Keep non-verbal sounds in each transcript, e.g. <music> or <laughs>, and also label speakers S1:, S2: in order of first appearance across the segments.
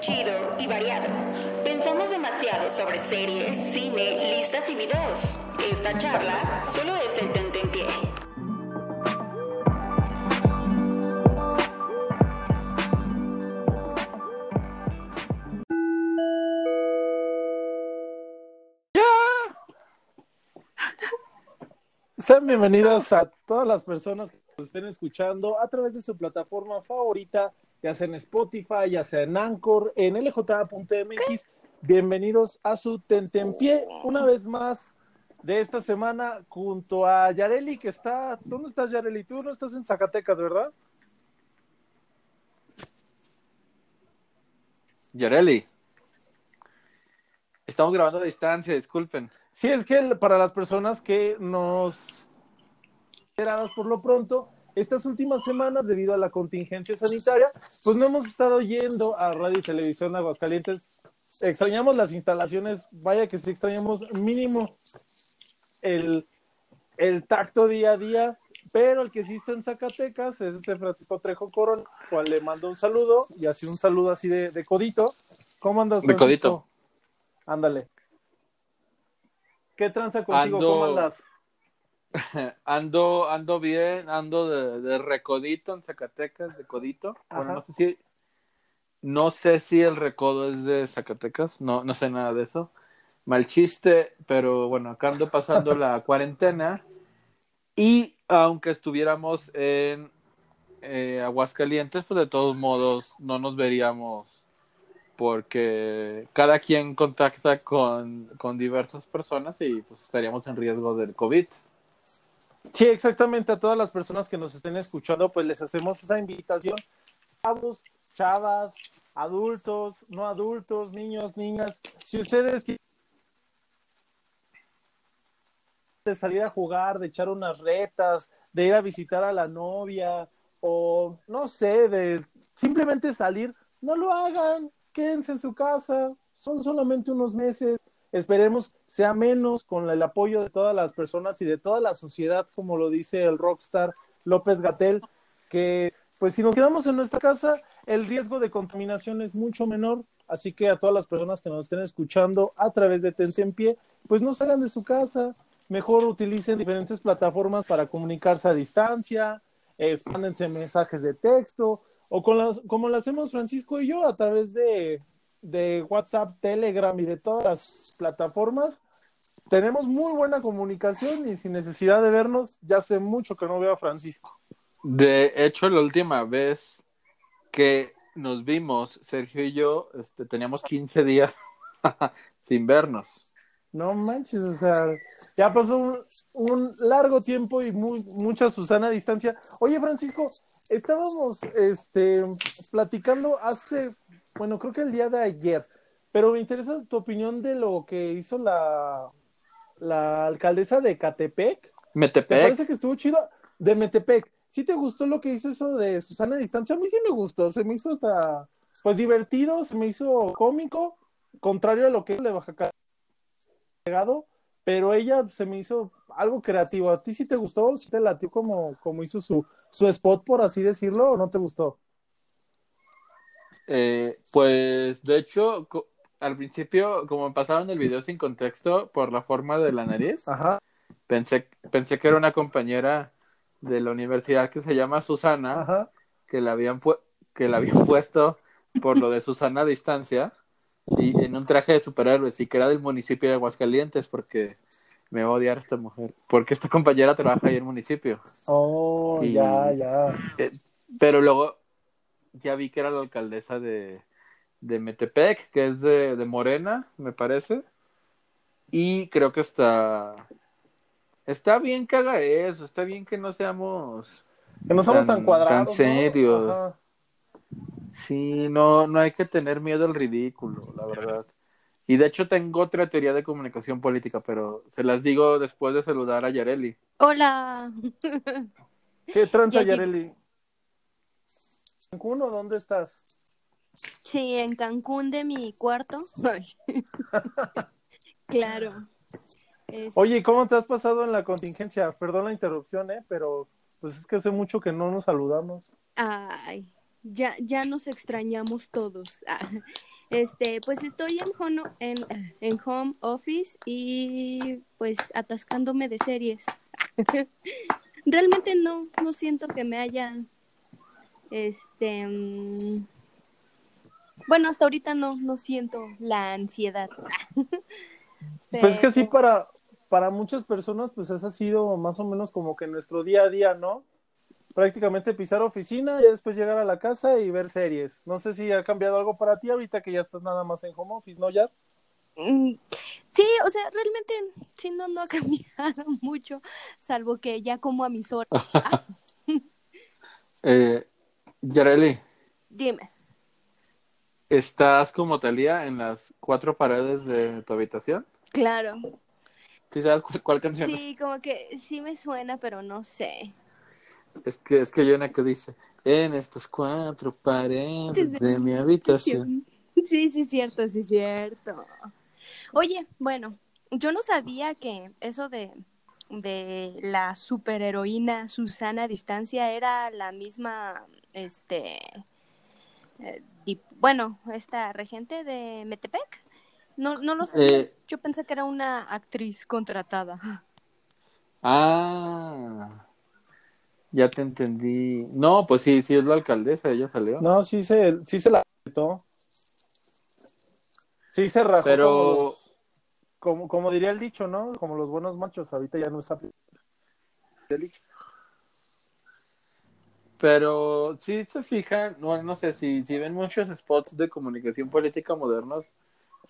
S1: chido y variado. Pensamos demasiado sobre series, cine, listas y videos. Esta charla solo es el tentempié.
S2: Sean bienvenidos a todas las personas que nos estén escuchando a través de su plataforma favorita, ya sea en Spotify, ya sea en Anchor, en lj.mx. Bienvenidos a su Tentempié, una vez más de esta semana, junto a Yareli, que está. ¿Dónde estás, Yareli? Tú no estás en Zacatecas, ¿verdad?
S3: Yareli. Estamos grabando a distancia, disculpen.
S2: Sí, es que para las personas que nos por lo pronto, estas últimas semanas, debido a la contingencia sanitaria, pues no hemos estado yendo a Radio y Televisión de Aguascalientes. Extrañamos las instalaciones, vaya que sí extrañamos mínimo el, el tacto día a día, pero el que sí está en Zacatecas es este Francisco Trejo Coron, cual le mando un saludo y así un saludo así de, de codito. ¿Cómo andas,
S3: De
S2: Francisco?
S3: codito.
S2: Ándale. ¿Qué tranza contigo?
S3: Ando-
S2: ¿Cómo andas? <laughs>
S3: Ando, ando bien, ando de, de recodito en Zacatecas, de codito. Bueno, no sé si, no sé si el recodo es de Zacatecas, no, no sé nada de eso. Mal chiste, pero bueno, acá ando pasando la <laughs> cuarentena y aunque estuviéramos en eh, Aguascalientes, pues de todos modos no nos veríamos porque cada quien contacta con, con diversas personas y pues estaríamos en riesgo del COVID.
S2: Sí, exactamente. A todas las personas que nos estén escuchando, pues les hacemos esa invitación. Chavos, chavas, adultos, no adultos, niños, niñas. Si ustedes de salir a jugar, de echar unas retas, de ir a visitar a la novia, o no sé, de simplemente salir, no lo hagan, quédense en su casa, son solamente unos meses. Esperemos sea menos con el apoyo de todas las personas y de toda la sociedad, como lo dice el rockstar López Gatel, que pues si nos quedamos en nuestra casa, el riesgo de contaminación es mucho menor. Así que a todas las personas que nos estén escuchando a través de Tentempié, pues no salgan de su casa, mejor utilicen diferentes plataformas para comunicarse a distancia, mándense mensajes de texto, o con las, como lo hacemos Francisco y yo a través de, de WhatsApp, Telegram y de todas las plataformas. Tenemos muy buena comunicación y sin necesidad de vernos, ya hace mucho que no veo a Francisco.
S3: De hecho, la última vez que nos vimos, Sergio y yo, este, teníamos 15 días <laughs> sin vernos.
S2: No manches, o sea, ya pasó un, un largo tiempo y muy, mucha Susana distancia. Oye, Francisco, estábamos este, platicando hace, bueno, creo que el día de ayer, pero me interesa tu opinión de lo que hizo la, la alcaldesa de Catepec. ¿Te
S3: Metepec,
S2: parece que estuvo chido? De Metepec. ¿Sí te gustó lo que hizo eso de Susana a distancia? A mí sí me gustó, se me hizo hasta, pues divertido, se me hizo cómico, contrario a lo que es de Baja California, pero ella se me hizo algo creativo. ¿A ti sí te gustó? ¿Sí te latió como, como hizo su, su spot, por así decirlo, o no te gustó?
S3: Eh, pues de hecho, al principio, como me pasaron el video sin contexto por la forma de la nariz,
S2: Ajá,
S3: pensé, pensé que era una compañera de la universidad que se llama Susana,
S2: ajá.
S3: que la habían, que la habían puesto por lo de Susana a distancia y en un traje de superhéroes y que era del municipio de Aguascalientes porque me va a odiar esta mujer, porque esta compañera trabaja ahí en el municipio.
S2: Oh,
S3: Y-
S2: ya, ya.
S3: Pero luego ya vi que era la alcaldesa de, de Metepec, que es de, de Morena, me parece. Y creo que está. Está bien que haga eso, está bien que no seamos.
S2: Que no somos tan,
S3: Tan-
S2: cuadrados.
S3: tan serios. Sí, no, no hay que tener miedo al ridículo, la verdad. Y de hecho tengo otra teoría de comunicación política, pero se las digo después de saludar a Yareli.
S4: Hola.
S2: ¿Qué tranza, Yareli? ¿Cancún o dónde estás?
S4: Sí, en Cancún de mi cuarto. <laughs> claro. Es-
S2: Oye, ¿y ¿cómo te has pasado en la contingencia? Perdón la interrupción, ¿eh? Pero pues es que hace mucho que no nos saludamos.
S4: Ay, ya, ya nos extrañamos todos. <laughs> Ah, Este, pues estoy en home, en, en home office y pues atascándome de series. <laughs> Realmente no, no siento que me haya, este, mm, bueno, hasta ahorita no, no siento la ansiedad. <laughs>
S2: Pues es que sí, para, para muchas personas, pues ese ha sido más o menos como que nuestro día a día, ¿no? Prácticamente pisar oficina y después llegar a la casa y ver series. No sé si ha cambiado algo para ti ahorita que ya estás nada más en home office, ¿no, ya?
S4: Mm, Sí, o sea, realmente sí no, no ha <laughs> cambiado mucho, salvo que ya como a mis horas. <laughs>
S3: Eh, Yareli,
S4: dime.
S3: ¿estás como Talía en las cuatro paredes de tu habitación?
S4: Claro.
S3: ¿Sí sabes cu- cuál canción? es?
S4: Sí, como que sí me suena, pero no sé.
S3: Es que, es que hay una que dice, en estas cuatro paredes de mi habitación. <laughs>
S4: Sí, sí, cierto, sí, cierto. Oye, bueno, yo no sabía que eso de, de la superheroína Susana a Distancia era la misma, este, eh, dip- bueno, esta regente de Metepec. No, no lo sabía.
S3: Eh.
S4: Yo pensé que era una actriz contratada.
S3: Ah, ya te entendí. No, pues sí, sí es la alcaldesa, ella salió.
S2: No, sí se, sí se la quitó. Sí se rajó
S3: Pero-
S2: como, los- como, como diría el dicho, ¿no? Como los buenos machos, ahorita ya no está el dicho.
S3: Pero sí se fijan, no, no sé, si, si ven muchos spots de comunicación política modernos,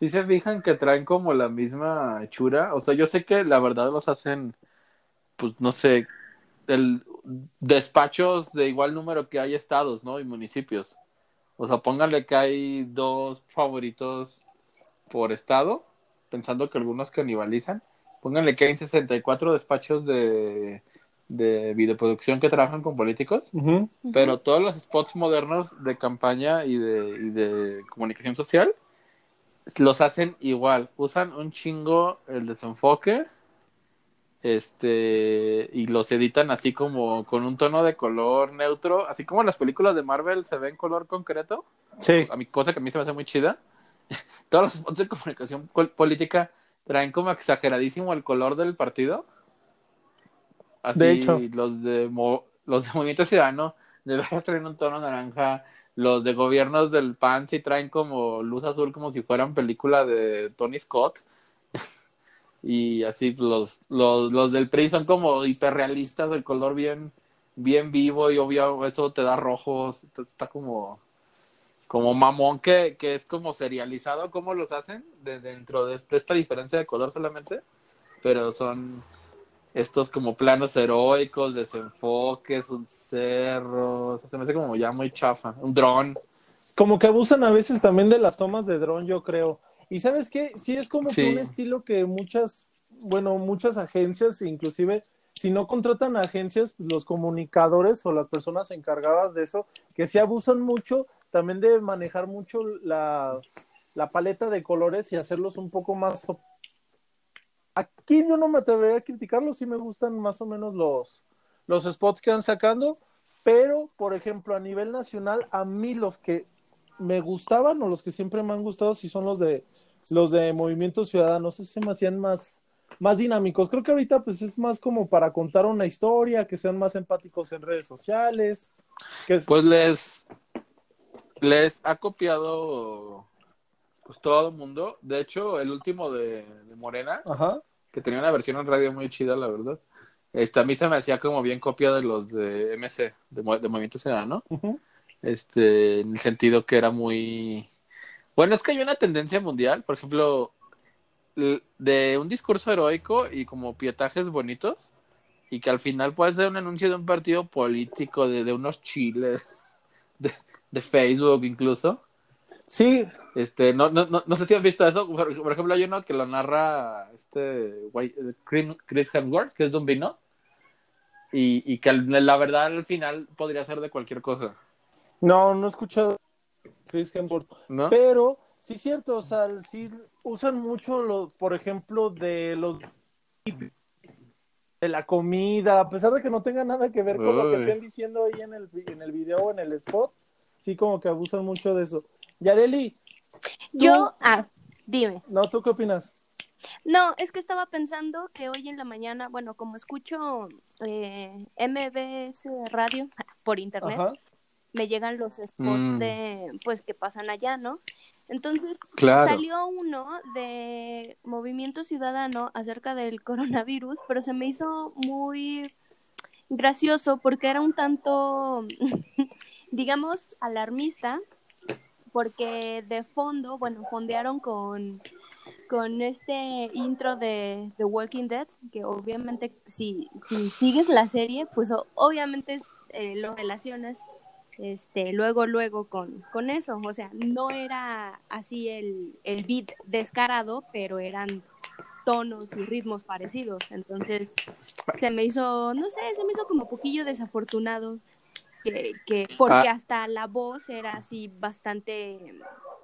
S3: sí se fijan que traen como la misma hechura. O sea, yo sé que la verdad los hacen, pues no sé, el, despachos de igual número que hay estados, ¿no? Y municipios. O sea, pónganle que hay dos favoritos por estado, pensando que algunos canibalizan. Pónganle que hay 64 despachos de, de videoproducción que trabajan con políticos. Pero todos los spots modernos de campaña y de, y de comunicación social los hacen igual. Usan un chingo el desenfoque este y los editan así como con un tono de color neutro, así como las películas de Marvel se ven color concreto,
S2: Sí.
S3: a mi cosa que a mí se me hace muy chida. <laughs> Todos los spots de comunicación política traen como exageradísimo el color del partido. Así,
S2: De hecho.
S3: los de mo- los de Movimiento Ciudadano de verdad <laughs> traen un tono naranja. Los de gobiernos del PAN sí traen como luz azul como si fueran película de Tony Scott. <laughs> y así los, los, los del PRI son como hiperrealistas, el color bien, bien vivo y obvio eso te da rojos. Entonces está como como mamón que, que es como serializado cómo los hacen de, dentro de, de esta diferencia de color solamente, pero son estos como planos heroicos, desenfoques, un cerro, o sea, se me hace como ya muy chafa, un dron.
S2: Como que abusan a veces también de las tomas de dron, yo creo. Y sabes qué, sí es como
S3: Sí.
S2: que un estilo que muchas, bueno, muchas agencias, inclusive si no contratan a agencias, los comunicadores o las personas encargadas de eso, que sí abusan mucho también de manejar mucho la, la paleta de colores y hacerlos un poco más... Aquí yo no me atrevería a criticarlos, sí me gustan más o menos los, los spots que van sacando, pero, por ejemplo, a nivel nacional, a mí los que me gustaban o los que siempre me han gustado sí son los de los de Movimiento Ciudadano, sé se me hacían más, más dinámicos. Creo que ahorita pues es más como para contar una historia, que sean más empáticos en redes sociales.
S3: Pues les, les ha copiado pues todo el mundo. De hecho, el último de, de Morena,
S2: Ajá.
S3: que tenía una versión en radio muy chida, la verdad. Este, a mí se me hacía como bien copia de los de MC, de, Mo- de Movimiento Ciudadano.
S2: ujú.
S3: este, en el sentido que era muy... Bueno, es que hay una tendencia mundial, por ejemplo, de un discurso heroico y como pietajes bonitos, y que al final puede ser un anuncio de un partido político, de, de unos chiles, <laughs> de, de Facebook incluso.
S2: Sí,
S3: Este, no, no, no, no sé si han visto eso. Por, por ejemplo, hay uno que lo narra este eh, Chris- Hemsworth, que es de un vino. Y, y que la verdad al final podría ser de cualquier cosa,
S2: no, no he escuchado Chris Hemsworth.
S3: ¿no?
S2: Pero sí es cierto, o sea, sí usan mucho, lo, por ejemplo, de los de la comida, a pesar de que no tenga nada que ver con lo que estén diciendo ahí en el, en el video o en el spot, sí como que abusan mucho de eso. Yareli,
S4: Yo, ah, dime.
S2: no, ¿tú qué opinas?
S4: No, es que estaba pensando que hoy en la mañana, bueno, como escucho eh, MBS Radio por internet,
S2: Ajá.
S4: me llegan los spots
S3: Mm.
S4: de, pues, que pasan allá, ¿no? Entonces,
S3: Claro.
S4: salió uno de Movimiento Ciudadano acerca del <laughs> coronavirus, pero se me hizo muy gracioso porque era un tanto, <laughs> digamos, alarmista, porque de fondo, bueno, fondearon con, con este intro de The Walking Dead, que obviamente si, si sigues la serie, pues obviamente eh, lo relacionas este, luego, luego con, con eso. O sea, no era así el, el beat descarado, pero eran tonos y ritmos parecidos. Entonces, se me hizo, no sé, se me hizo como poquillo desafortunado. Que, que, porque
S3: Ah.
S4: hasta la voz era así bastante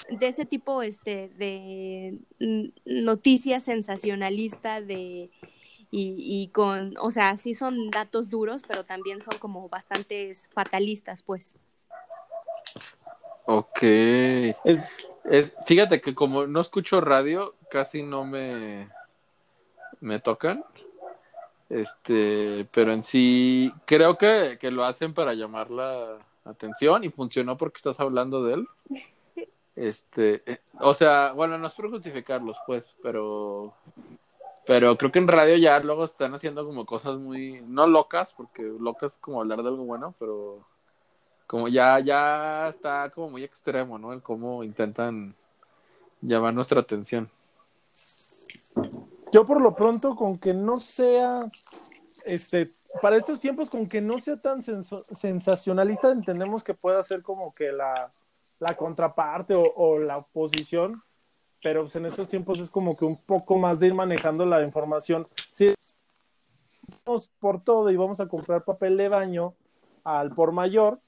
S4: de ese tipo este de mm, noticias sensacionalista de y, y con o sea sí son datos duros pero también son como bastantes fatalistas pues
S3: Ok.
S2: Es,
S3: Es, fíjate que como no escucho radio, casi no me, me tocan. Este, pero en sí creo que, que lo hacen para llamar la atención y funcionó porque estás hablando de él. Este, eh, o sea, bueno, no es por justificarlos, pues, pero pero creo que en radio ya luego están haciendo como cosas muy no locas, porque locas es como hablar de algo bueno, pero como ya ya está como muy extremo, ¿no? El cómo intentan llamar nuestra atención.
S2: Yo por lo pronto con que no sea, este, para estos tiempos con que no sea tan sensacionalista, entendemos que pueda ser como que la, la contraparte o, o la oposición, pero pues, en estos tiempos es como que un poco más de ir manejando la información. Si vamos por todo y vamos a comprar papel de baño al por mayor,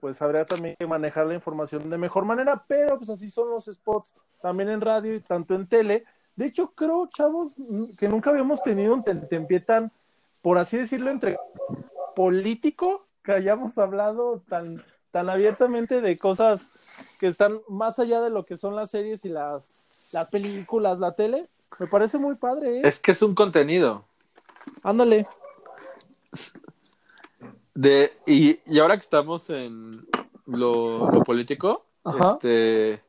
S2: pues habría también que manejar la información de mejor manera, pero pues así son los spots, también en radio y tanto en tele. De hecho, creo, chavos, que nunca habíamos tenido un tentempié tan, por así decirlo, entre político, que hayamos hablado tan, tan abiertamente de cosas que están más allá de lo que son las series y las, las películas, la tele. Me parece muy padre, ¿eh?
S3: Es que es un contenido.
S2: Ándale.
S3: De, y, y ahora que estamos en lo, lo político,
S2: Ajá.
S3: este,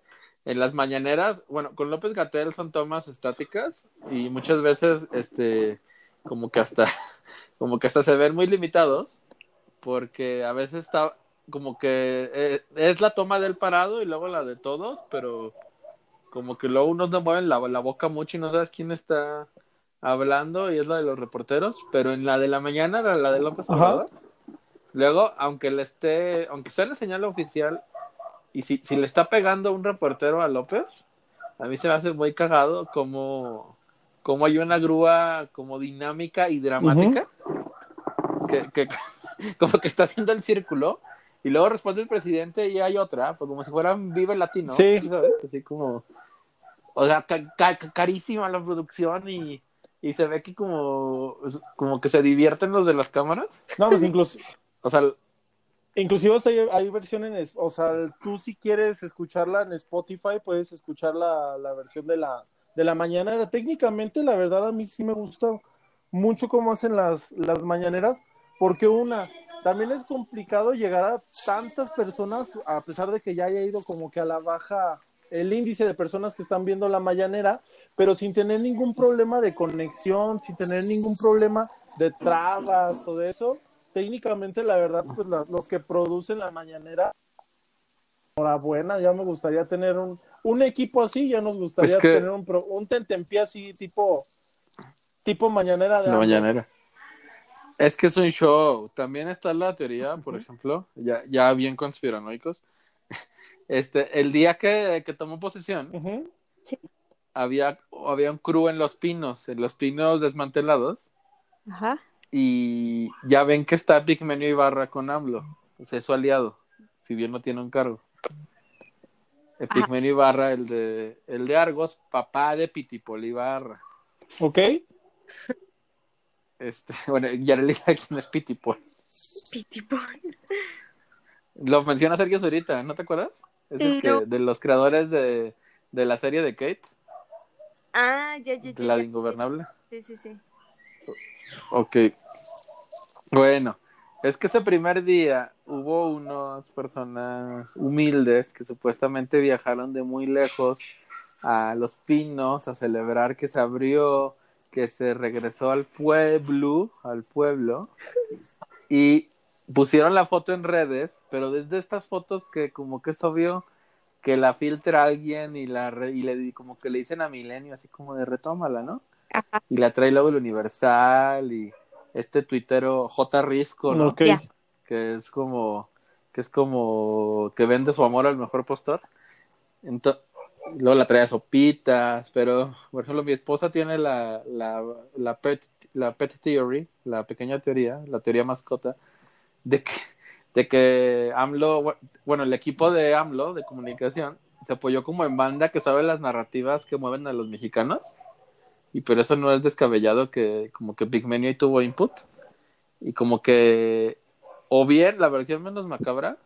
S3: en las mañaneras, bueno, con López Gatel son tomas estáticas y muchas veces, este, como que hasta, <laughs> como que hasta se ven muy limitados, porque a veces está, como que eh, es la toma del parado y luego la de todos, pero como que luego unos no mueven la, la boca mucho y no sabes quién está hablando y es la de los reporteros, pero en la de la mañana, la, la de López
S2: Ajá.
S3: Obrador, luego, aunque le esté, aunque sea la señal oficial, y si, si le está pegando un reportero a López, a mí se me hace muy cagado como, como hay una grúa como dinámica y dramática, que, que <laughs> como que está haciendo el círculo, y luego responde el presidente y hay otra, pues como si fueran Vive Latino,
S2: Sí.
S3: ¿sabes? Así como, o sea, ca- ca- carísima la producción y, y se ve que como, como que se divierten los de las cámaras,
S2: No, pues incluso, <laughs>
S3: o sea,
S2: Inclusive hasta hay, hay versión en, o sea, tú si quieres escucharla en Spotify, puedes escuchar la, la versión de la, de la mañana. Técnicamente, la verdad, a mí sí me gusta mucho cómo hacen las, las mañaneras, porque una, también es complicado llegar a tantas personas, a pesar de que ya haya ido como que a la baja el índice de personas que están viendo la mañanera, pero sin tener ningún problema de conexión, sin tener ningún problema de trabas o de eso técnicamente, la verdad, pues la- los que producen la mañanera, enhorabuena, ya me gustaría tener un, un equipo así, ya nos gustaría
S3: Es que-
S2: tener un, pro- un tentempié así, tipo, tipo mañanera de
S3: La mañanera. Es que es un show. También está la teoría, por ejemplo, ya, ya bien conspiranoicos. <laughs> Este, el día que, que tomó posesión, había, había un crew en los pinos, en los pinos desmantelados,
S4: Ajá.
S3: Y ya ven que está Pigmenio Ibarra con AMLO, o sea, es su aliado, si bien no tiene un cargo. El
S4: Ajá.
S3: Pigmenio Ibarra, el de, el de Argos, papá de Pitipol Ibarra.
S2: ¿Ok?
S3: Este, <laughs> bueno, ya le dije quién es Pitipol.
S4: Pitipón.
S3: Lo menciona Sergio Zurita, ¿no te acuerdas? Es el que, de los creadores de, de la serie de Kate,
S4: Ah, ya, ya,
S3: de
S4: ya.
S3: la
S4: ya.
S3: de Ingobernable.
S4: Sí, sí, sí.
S3: Ok. Bueno, es que ese primer día hubo unas personas humildes que supuestamente viajaron de muy lejos a Los Pinos a celebrar que se abrió, que se regresó al pueblo, al pueblo, y pusieron la foto en redes, pero desde estas fotos que como que es obvio que la filtra alguien y la re- y le como que le dicen a Milenio así como de retómala, ¿no? Y la trae luego el Universal y este tuitero J Risco, ¿no? Que es como que es como que vende su amor al mejor postor. Entonces, luego la trae a sopitas, pero por ejemplo mi esposa tiene la la la pet la pet theory, la pequeña teoría, la teoría mascota de que de que AMLO, bueno, el equipo de AMLO de comunicación se apoyó como en banda que sabe las narrativas que mueven a los mexicanos y pero eso no es descabellado que como que Big Menu ahí tuvo input. Y como que o bien la versión menos macabra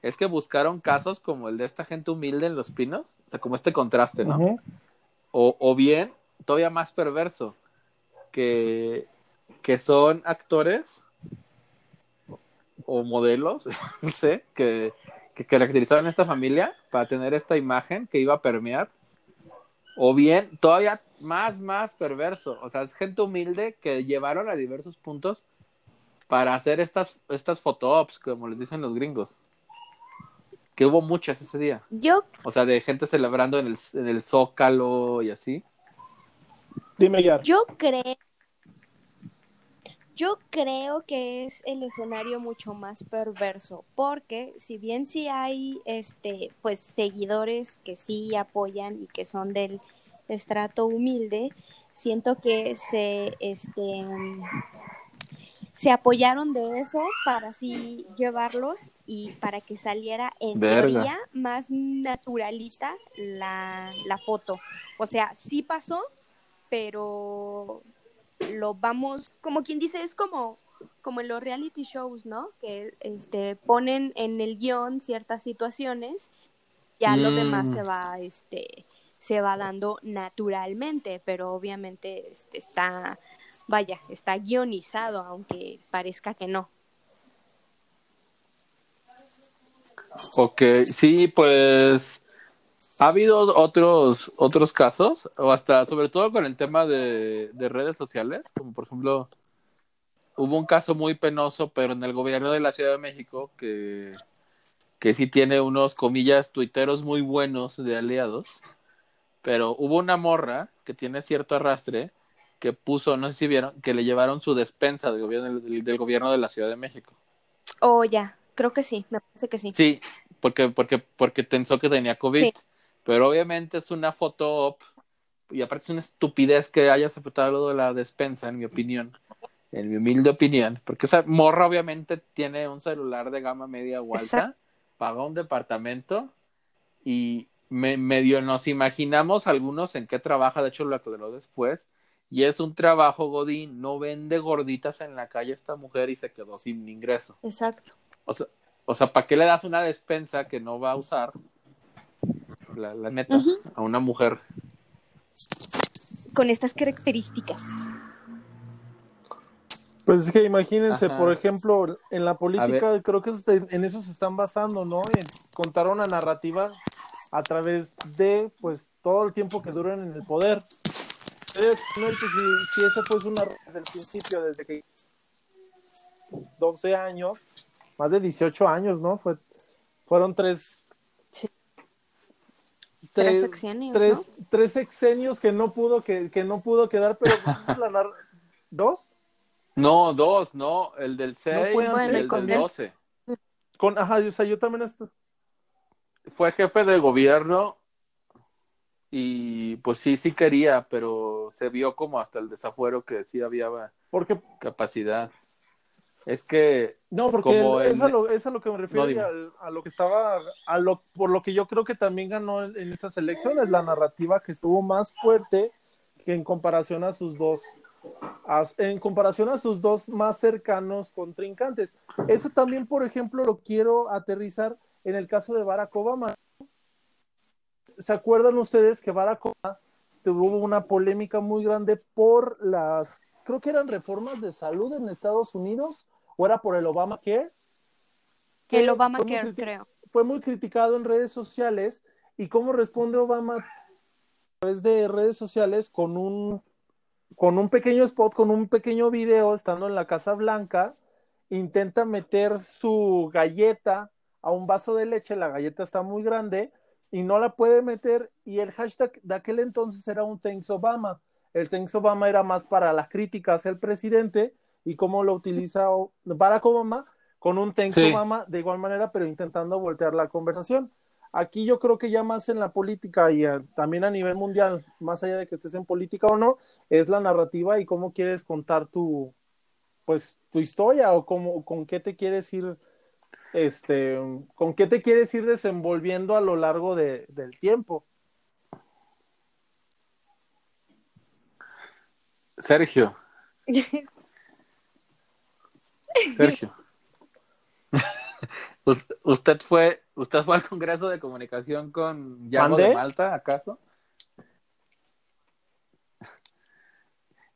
S3: es que buscaron casos como el de esta gente humilde en Los Pinos, o sea, como este contraste, ¿no? O, o bien, todavía más perverso, que, que son actores o modelos, <laughs> no sé, que, que caracterizaron a esta familia para tener esta imagen que iba a permear, o bien, todavía más, más perverso, o sea, es gente humilde que llevaron a diversos puntos para hacer estas, estas photo-ops, como les dicen los gringos, que hubo muchas ese día.
S4: Yo,
S3: O sea, de gente celebrando en el, en el Zócalo y así.
S2: Dime ya.
S4: yo creo, yo creo que es el escenario mucho más perverso, porque si bien sí hay, este, pues seguidores que sí apoyan y que son del estrato humilde, siento que se, este, se apoyaron de eso para así llevarlos y para que saliera en
S3: Verga.
S4: teoría más naturalita la, la foto. O sea, sí pasó, pero lo vamos, como quien dice, es como, como en los reality shows, ¿no? Que este ponen en el guion ciertas situaciones, ya lo
S3: Mm.
S4: demás se va, este, se va dando naturalmente, pero obviamente este, está, vaya, está guionizado, aunque parezca que no.
S3: Ok, sí, pues ha habido otros otros casos, o hasta sobre todo con el tema de, de redes sociales, como por ejemplo, hubo un caso muy penoso, pero en el gobierno de la Ciudad de México, que, que sí tiene unos, comillas, tuiteros muy buenos de aliados, pero hubo una morra que tiene cierto arrastre, que puso, no sé si vieron, que le llevaron su despensa del gobierno, del, del gobierno de la Ciudad de México.
S4: Oh, ya, creo que sí, me parece que sí.
S3: Sí, porque, porque, porque pensó que tenía COVID.
S4: Sí.
S3: Pero obviamente es una foto op, y aparte es una estupidez que haya aceptado lo de la despensa, en mi opinión, en mi humilde opinión, porque esa morra obviamente tiene un celular de gama media o alta,
S4: Exacto.
S3: pagó un departamento y me, medio nos imaginamos algunos en qué trabaja, de hecho lo aclaró después, y es un trabajo godín, no vende gorditas en la calle esta mujer y se quedó sin ingreso.
S4: Exacto.
S3: O sea, o sea, ¿para qué le das una despensa que no va a usar? La, la neta, a una mujer.
S4: Con estas características.
S2: Pues es que imagínense,
S3: Ajá.
S2: por ejemplo, en la política creo que en eso se están basando, ¿no? En contar una narrativa a través de, pues, todo el tiempo que duran en el poder. No, pues, si, si ese fue una desde el principio, desde que 12 años, más de 18 años, ¿no? Fue, fueron tres,
S4: Sí.
S2: tres,
S4: Tres sexenios,
S2: tres, tres sexenios que no pudo que, que no pudo quedar, pero pues, esa es la nar- dos
S3: No, dos, no, el del 6
S2: fue
S3: y el del
S4: Bueno,
S3: 12.
S2: con, ajá, o sea, yo también estoy
S3: Fue jefe de gobierno y pues sí, sí quería, pero se vio como hasta el desafuero que sí había
S2: porque
S3: capacidad. Es que,
S2: No, porque
S3: Como
S2: es,
S3: en-
S2: a lo, es a lo que me refiero
S3: No,
S2: a, lo que estaba, a lo, por lo que yo creo que también ganó en, en estas elecciones, la narrativa que estuvo más fuerte que en comparación a sus dos, en comparación a sus dos más cercanos contrincantes. Eso también, por ejemplo, lo quiero aterrizar en el caso de Barack Obama. ¿Se acuerdan ustedes que Barack Obama tuvo una polémica muy grande por las, creo que eran reformas de salud en Estados Unidos, o era por el Obamacare?
S4: El Obamacare, creo.
S2: Fue muy criticado en redes sociales. ¿Y cómo responde Obama a través de redes sociales con un, con un pequeño spot, con un pequeño video, estando en la Casa Blanca? Intenta meter su galleta a un vaso de leche, la galleta está muy grande y no la puede meter y el hashtag de aquel entonces era un Thanks Obama. El Thanks Obama era más para la crítica hacia el presidente y cómo lo utiliza Barack Obama con un Thanks
S3: Sí.
S2: Obama de igual manera, pero intentando voltear la conversación. Aquí yo creo que ya más en la política y también a nivel mundial, más allá de que estés en política o no, es la narrativa y cómo quieres contar tu, pues, tu historia o cómo, con qué te quieres ir, este, con qué te quieres ir desenvolviendo a lo largo de- del tiempo.
S3: Sergio, <laughs> Sergio. Us- <laughs> ¿Usted fue, usted fue al Congreso de Comunicación con Yago
S2: ¿Mandé?
S3: de Malta, acaso?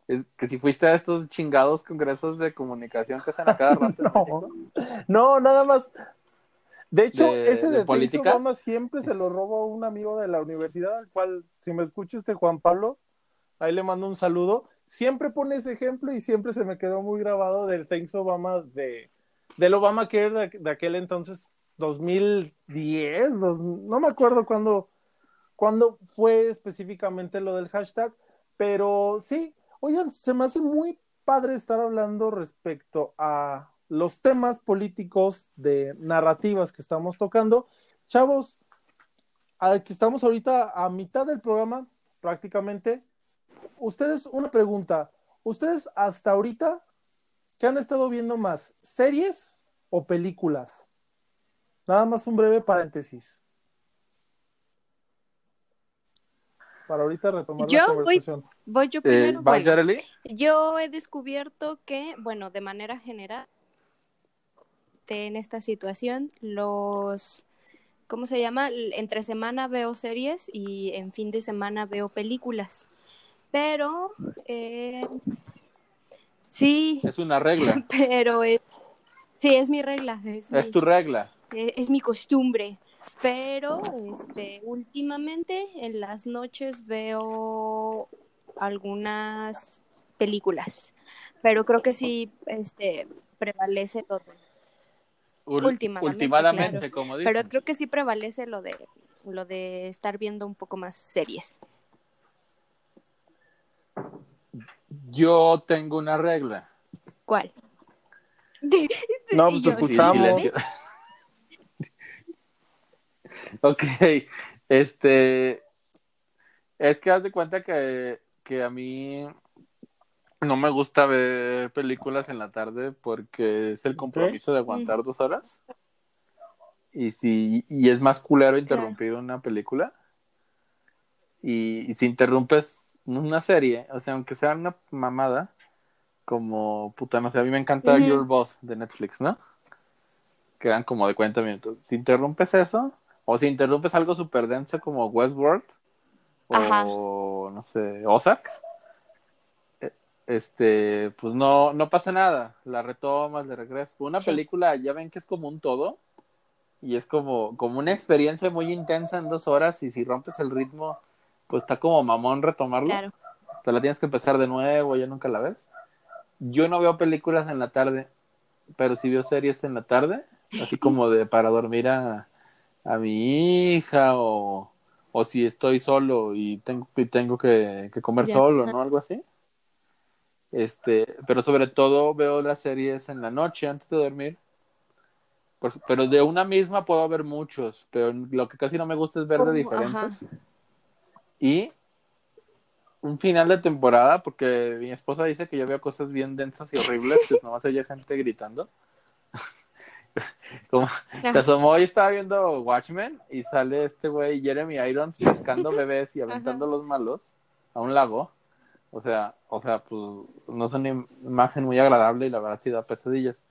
S3: Es que si fuiste a estos chingados congresos de comunicación que hacen a cada rato. <laughs>
S2: No. No, nada más. De hecho,
S3: ¿De-
S2: ese
S3: de
S2: de,
S3: política?
S2: Obama siempre se lo robo a un amigo de la universidad, al cual, si me escucha este Juan Pablo, ahí le mando un saludo. Siempre pone ese ejemplo y siempre se me quedó muy grabado del Thanks Obama de del Obamacare de, de aquel entonces 2010, dos- no me acuerdo cuándo cuándo fue específicamente lo del hashtag, pero sí, oigan, se me hace muy padre estar hablando respecto a los temas políticos de narrativas que estamos tocando. Chavos, al que estamos ahorita a mitad del programa, prácticamente, ustedes, una pregunta, ¿ustedes hasta ahorita qué han estado viendo más, series o películas? Nada más un breve paréntesis. Para ahorita retomar
S4: Yo
S2: la
S4: voy-
S2: conversación.
S4: Voy yo
S3: Eh,
S4: primero.
S3: ¿Vas,
S4: Bueno, yo he descubierto que, bueno, de manera general, en esta situación, los, ¿cómo se llama? Entre semana veo series y en fin de semana veo películas. Pero, eh, sí,
S3: Es una regla. <laughs>
S4: pero es- sí, es mi regla. Es,
S3: Es
S4: mi-
S3: tu regla.
S4: eh, es mi costumbre. Pero este, últimamente en las noches veo algunas películas. Pero creo que sí este, prevalece lo de,
S3: Ul-
S4: Últimamente,
S3: Últimamente,
S4: claro.
S3: como dicen.
S4: pero creo que sí prevalece lo de lo de estar viendo un poco más series.
S3: Yo tengo una regla.
S4: ¿Cuál?
S2: No, pues te escuchamos.
S3: silencio. <laughs> <laughs> ok, este, es que haz de cuenta que, que a mí no me gusta ver películas en la tarde porque es el compromiso de aguantar dos horas. Y si, y es más culero interrumpir una película. Y, y si interrumpes una serie, o sea, aunque sea una mamada, como puta, no sé, a mí me encanta. Your Boss de Netflix, ¿no? Que eran como de 40 minutos. Si interrumpes eso, o si interrumpes algo súper denso como Westworld,
S4: Ajá.
S3: o no sé, Ozark, eh, este, pues no, no pasa nada. La retomas, le regresas. Una
S4: Sí.
S3: película, ya ven que es como un todo, y es como, como una experiencia muy intensa en dos horas, y si rompes el ritmo, pues está como mamón retomarlo
S4: Claro.
S3: te la tienes que empezar de nuevo, ya nunca la ves. Yo no veo películas en la tarde, pero sí veo series en la tarde, así como de para dormir a, a mi hija o, o si estoy solo y tengo, y tengo que, que comer solo, ¿no? Algo así. Este, pero sobre todo veo las series en la noche antes de dormir. Pero de una misma puedo ver muchos, pero lo que casi no me gusta es ver de diferentes.
S4: ajá.
S3: Y un final de temporada, porque mi esposa dice que yo veo cosas bien densas y horribles, que nomás oye gente gritando. <laughs> Como se asomó y estaba viendo Watchmen y sale este güey Jeremy Irons pescando <laughs> bebés y aventando los malos a un lago. O sea, o sea, pues no es una im- imagen muy agradable y la verdad sí da pesadillas.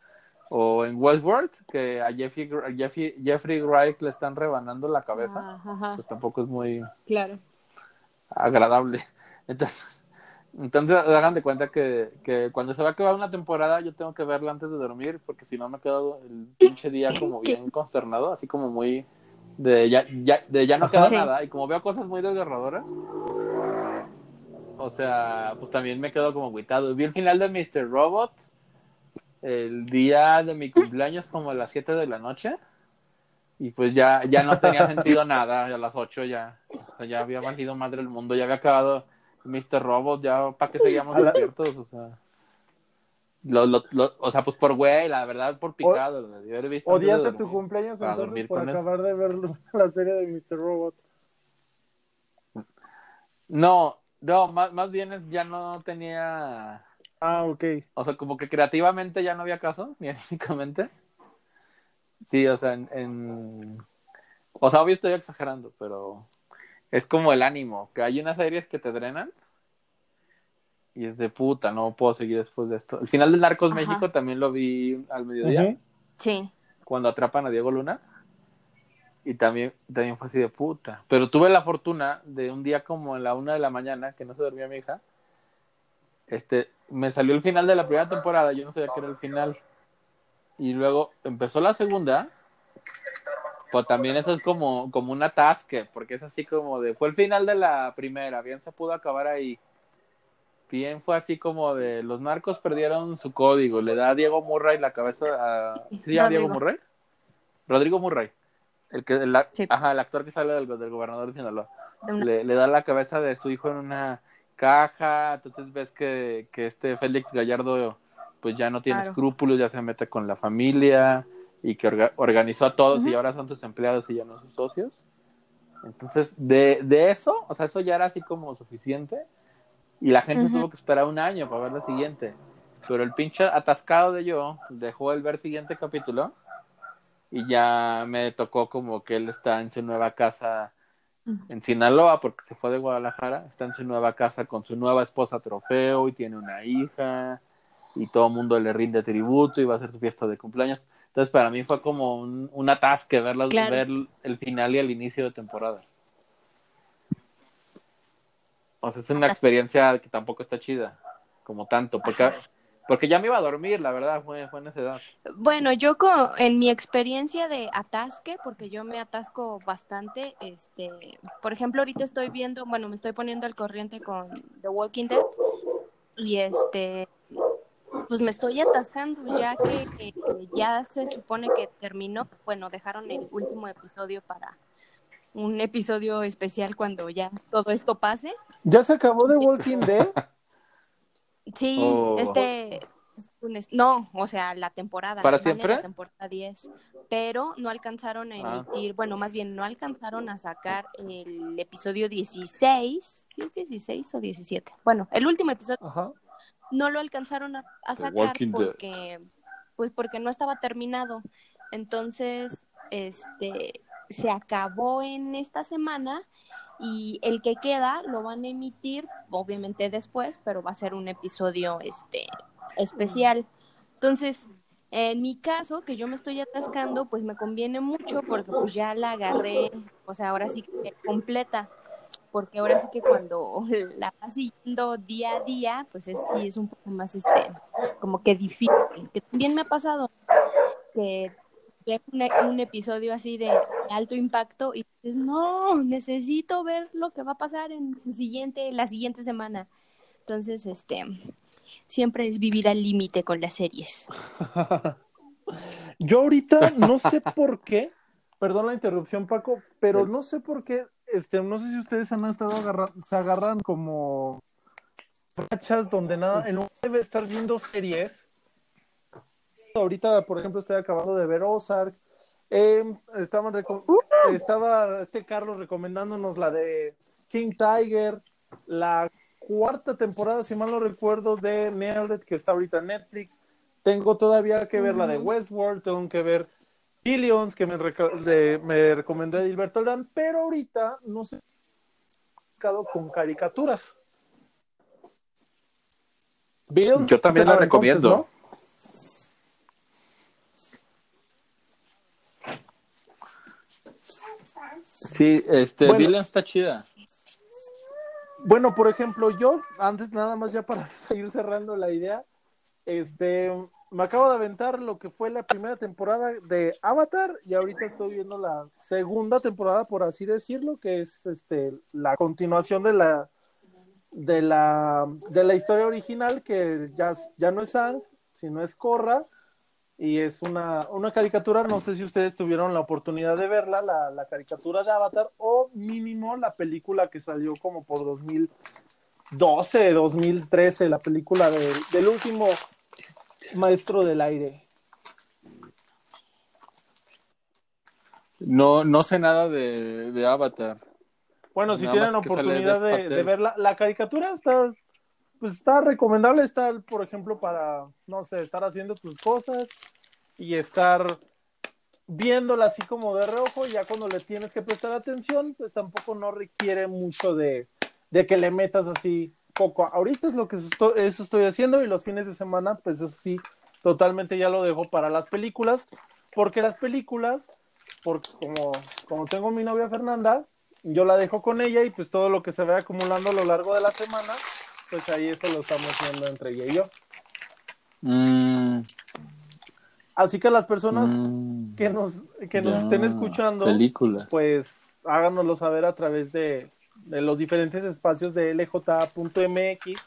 S3: O en Westworld, que a Jeffrey, Jeffrey, Jeffrey Wright le están rebanando la cabeza.
S4: Ah, Ajá,
S3: Pues tampoco es muy
S4: claro.
S3: agradable. <laughs> Entonces, entonces hagan de cuenta que, que cuando se va a acabar una temporada yo tengo que verla antes de dormir porque si no me quedo el pinche día como <laughs> bien consternado, así como muy de ya, ya, de ya no queda
S4: Sí.
S3: nada y como veo cosas muy desgarradoras, o sea, pues también me quedo como agüitado. Vi el final de Mr. Robot el día de mi cumpleaños como a las 7 de la noche y pues ya, ya no tenía <laughs> sentido nada, a las 8 ya, o sea, ya había valido madre el mundo, ya había acabado Mr. Robot, ya para qué seguíamos <laughs> despiertos, o sea. Lo, lo, lo- o sea, pues por güey, la verdad, por picado. de
S2: Odiaste tu cumpleaños entonces por
S3: él.
S2: acabar de ver <laughs> la serie de Mr. Robot.
S3: No, no, más, más bien ya no tenía.
S2: Ah, ok.
S3: O sea, como que creativamente ya no había caso, <laughs> ni anímicamente. Sí, o sea, en, en- O sea, obvio estoy exagerando, pero es como el ánimo, que hay unas series que te drenan y es de puta, no puedo seguir después de esto. El final de Narcos
S4: Ajá.
S3: México también lo vi al mediodía,
S2: Ujú.
S4: Sí.
S3: cuando atrapan a Diego Luna. Y también, también fue así de puta. Pero tuve la fortuna de un día como en la una de la mañana, que no se dormía mi hija, este, me salió el final de la primera temporada, yo no sabía que era el final. Y luego empezó la segunda, pues también eso es como, como un atasque, porque es así como de, fue el final de la primera, bien se pudo acabar ahí. Bien fue así como de, los narcos perdieron su código, le da a Diego Murray la cabeza a... ¿Sí llama Diego. Murray? Rodrigo Murray. El, que, el,
S4: Sí.
S3: ajá, el actor que sale del, del gobernador de Sinaloa
S4: De una-
S3: le, le da la cabeza de su hijo en una caja, entonces ves que, que este Félix Gallardo pues ya no tiene
S4: Claro.
S3: escrúpulos, ya se mete con la familia y que orga- organizó a todos y ahora son sus empleados y ya no sus socios. Entonces, de, de eso, o sea, eso ya era así como suficiente y la gente tuvo que esperar un año para ver la siguiente. Pero el pinche atascado de yo dejó el ver siguiente capítulo y ya me tocó como que él está en su nueva casa en Sinaloa porque se fue de Guadalajara, está en su nueva casa con su nueva esposa trofeo y tiene una hija y todo el mundo le rinde tributo y va a hacer su fiesta de cumpleaños. Entonces para mí fue como un, un atasque ver, las-
S4: Claro.
S3: ver el final y el inicio de temporada. O sea, es una experiencia que tampoco está chida, como tanto, porque, porque ya me iba a dormir, la verdad, fue, fue en esa edad.
S4: Bueno, yo co- en mi experiencia de atasque, porque yo me atasco bastante, este, por ejemplo, ahorita estoy viendo, bueno, me estoy poniendo al corriente con The Walking Dead y este, pues me estoy atascando ya que, que- que ya se supone que terminó, bueno, dejaron el último episodio para un episodio especial cuando ya todo esto pase.
S2: ¿Ya se acabó The Walking Dead?
S4: Sí,
S3: Oh.
S4: este, lunes- no, o sea, la temporada.
S3: ¿Para siempre?
S4: La temporada 10, pero no alcanzaron a
S3: Ah.
S4: emitir, bueno, más bien no alcanzaron a sacar el episodio 16, ¿sí es 16 o 17? Bueno, el último episodio
S2: Ajá.
S4: No lo alcanzaron a, sacar
S3: Dead.
S4: porque, pues porque no estaba terminado. Entonces, este, se acabó en esta semana y el que queda lo van a emitir, obviamente después, pero va a ser un episodio, este, especial. Entonces, en mi caso, que yo me estoy atascando, pues me conviene mucho porque pues ya la agarré, o sea, ahora sí que completa porque ahora sí que cuando <laughs> la vas siguiendo día a día, pues es, sí es un poco más, este, como que difícil. Que también me ha pasado que ver un, un episodio así de alto impacto y dices, no, necesito ver lo que va a pasar en el siguiente, la siguiente semana. Entonces, este, siempre es vivir al límite con las series. <laughs>
S2: Yo ahorita no sé por qué, perdón la interrupción, Paco, pero no sé por qué, este, no sé si ustedes han estado agarrando, se agarran como rachas donde nada, en lugar de estar viendo series. Ahorita, por ejemplo, estoy acabando de ver Ozark. Eh, estaban reco- estaba este Carlos recomendándonos la de King Tiger, la cuarta temporada, si mal no recuerdo, de Nailed que está ahorita en Netflix. Tengo todavía que ver la de Westworld, tengo que ver Billions, que me, de, me recomendó Edilberto Aldán, pero ahorita no sé con caricaturas. Billions,
S3: Yo también la recomiendo.
S2: ¿no?
S3: Sí, este,
S2: bueno,
S3: Billions está chida.
S2: Bueno, por ejemplo, yo, antes nada más ya para <laughs> ir cerrando la idea, este, me acabo de aventar lo que fue la primera temporada de Avatar y ahorita estoy viendo la segunda temporada, por así decirlo, que es este, la continuación de la, de la, de la historia original, que ya, ya no es Ang, sino es Korra, y es una, una caricatura, no sé si ustedes tuvieron la oportunidad de verla, la, la caricatura de Avatar, o mínimo la película que salió como por 2012, 2013, la película de- del último maestro del aire.
S3: No, no sé nada de, de Avatar.
S2: Bueno, si
S3: Nada
S2: tienen oportunidad de, de verla, la caricatura está, pues está recomendable, está, por ejemplo, para, no sé, estar haciendo tus cosas y estar viéndola así como de reojo, y ya cuando le tienes que prestar atención, pues tampoco no requiere mucho de, de que le metas así poco. Ahorita es lo que esto- eso estoy haciendo y los fines de semana, pues eso sí, totalmente ya lo dejo para las películas, porque las películas, porque como, como tengo mi novia Fernanda, yo la dejo con ella y pues todo lo que se vaya acumulando a lo largo de la semana, pues ahí eso lo estamos viendo entre ella y yo.
S3: Mm,
S2: Así que las personas
S3: mm,
S2: que nos, que nos estén escuchando,
S3: Películas.
S2: pues háganoslo saber a través de, de los diferentes espacios de lj.mx.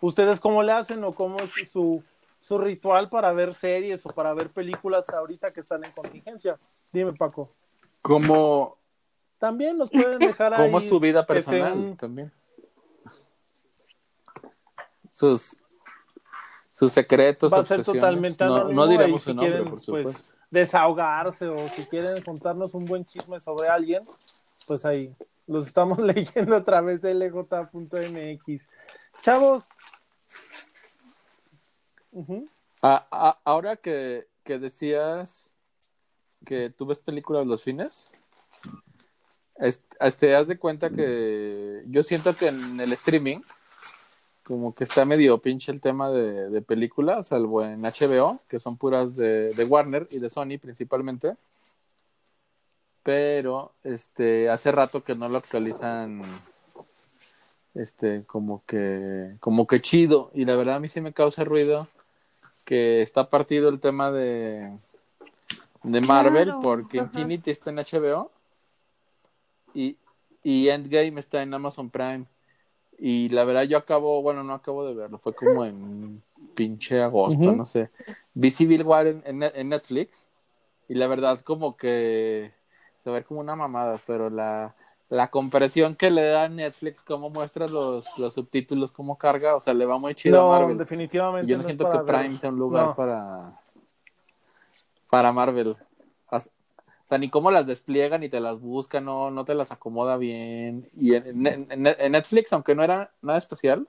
S2: ¿Ustedes cómo le hacen o cómo es su, su ritual para ver series o para ver películas ahorita que están en contingencia? Dime, Paco.
S3: Como,
S2: También nos pueden dejar ahí.
S3: como es su vida personal también. Sus, sus secretos,
S2: va a ser
S3: obsesiones.
S2: totalmente
S3: no,
S2: anónimo.
S3: no diremos
S2: si
S3: su nombre,
S2: quieren,
S3: por
S2: pues,
S3: supuesto.
S2: desahogarse o si quieren contarnos un buen chisme sobre alguien, pues ahí los estamos <laughs> leyendo a través de lj.mx. Chavos. Ujú.
S3: Ah, ah, ahora que, que decías que tú ves películas los fines, es- te das de cuenta que yo siento que en el streaming, como que está medio pinche el tema de, de películas, salvo en HBO, que son puras de Warner y de Sony principalmente. Pero este hace rato que no lo actualizan este como que como que chido y la verdad a mí sí me causa ruido que está partido el tema de de Marvel
S4: Claro,
S3: porque
S4: ajá.
S3: Infinity está en HBO y, y Endgame está en Amazon Prime y la verdad yo acabo, bueno no acabo de verlo, fue como en pinche agosto, no sé. Vi Civil War en, en, en Netflix y la verdad como que se ve como una mamada, pero la, la compresión que le da Netflix, cómo muestra los, los subtítulos, cómo carga, o sea, le va muy chido
S2: No,
S3: a Marvel.
S2: definitivamente.
S3: Yo no siento que Prime
S2: ver.
S3: sea un lugar
S2: No.
S3: para para Marvel. O sea, ni cómo las despliegan ni te las busca, no, no te las acomoda bien. Y en, en- en- en Netflix, aunque no era nada especial,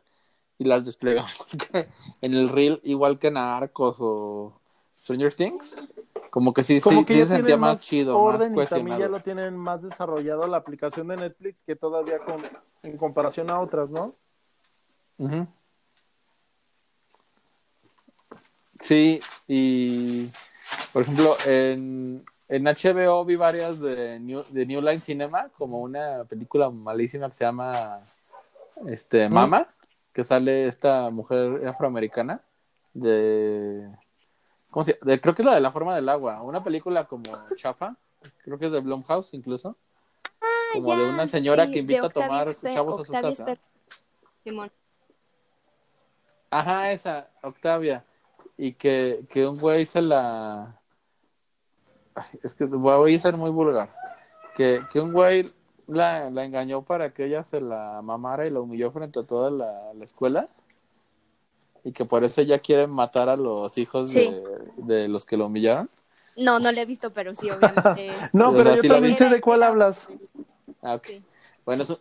S3: y las desplegamos <laughs> en el reel, igual que en Arcos o Stranger Things, como que sí,
S2: Como
S3: sí,
S2: que
S3: sí se sentía más
S2: más
S3: chido,
S2: orden
S3: más
S2: y también ya lo tienen más desarrollado la aplicación de Netflix que todavía con, en comparación a otras, ¿no?
S3: Ujú. Sí, y por ejemplo, en, en HBO vi varias de New, de New Line Cinema, como una película malísima que se llama este Mama, que sale esta mujer afroamericana de ¿cómo se de- creo que es la de la forma del agua, una película como chafa, creo que es de Blumhouse incluso, como de una señora
S4: sí,
S3: que invita a tomar chavos a su casa.
S4: Simón.
S3: Ajá, esa, Octavia. Y que, que un güey se la... Ay, es que voy a ser muy vulgar. Que, que un güey la, la engañó para que ella se la mamara y la humilló frente a toda la, la escuela. Y que por eso ella quiere matar a los hijos
S4: Sí.
S3: de, de los que lo humillaron.
S4: No, no la he visto, pero sí, obviamente. <laughs>
S2: No,
S3: O
S2: pero
S3: sea,
S2: yo
S3: sí
S2: también sé de cuál hablas.
S3: Ah, ok.
S4: Sí.
S3: Bueno, eso...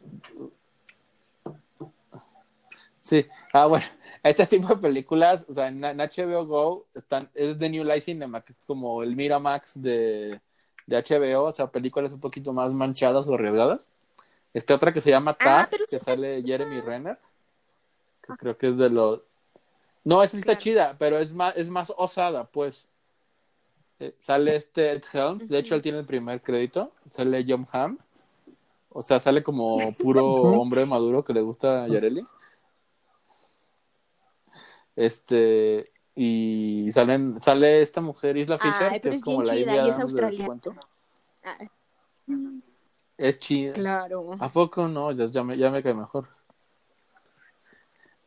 S3: Sí, ah, bueno, <laughs> este tipo de películas, o sea, en, HBO Go están, es de New Line Cinema, que es como el Miramax de, de HBO, o sea, películas un poquito más manchadas o arriesgadas. Esta otra que se llama
S4: Ah,
S3: Tag, que sale Jeremy Renner, que creo que es de los... No, esa sí está
S4: Claro.
S3: chida, pero es más, es más osada, pues. Eh, sale este Ed Helms, de hecho él tiene el primer crédito, sale John Hamm, O sea, sale como <laughs> puro hombre maduro que le gusta a Yareli. Este, y salen, sale esta mujer, Isla Fisher,
S4: Ay,
S3: que es
S4: es
S3: como la Ivy
S4: y es australiana. Ay,
S3: Es chida.
S4: claro.
S3: ¿A poco no? Ya, ya me, ya me cae mejor.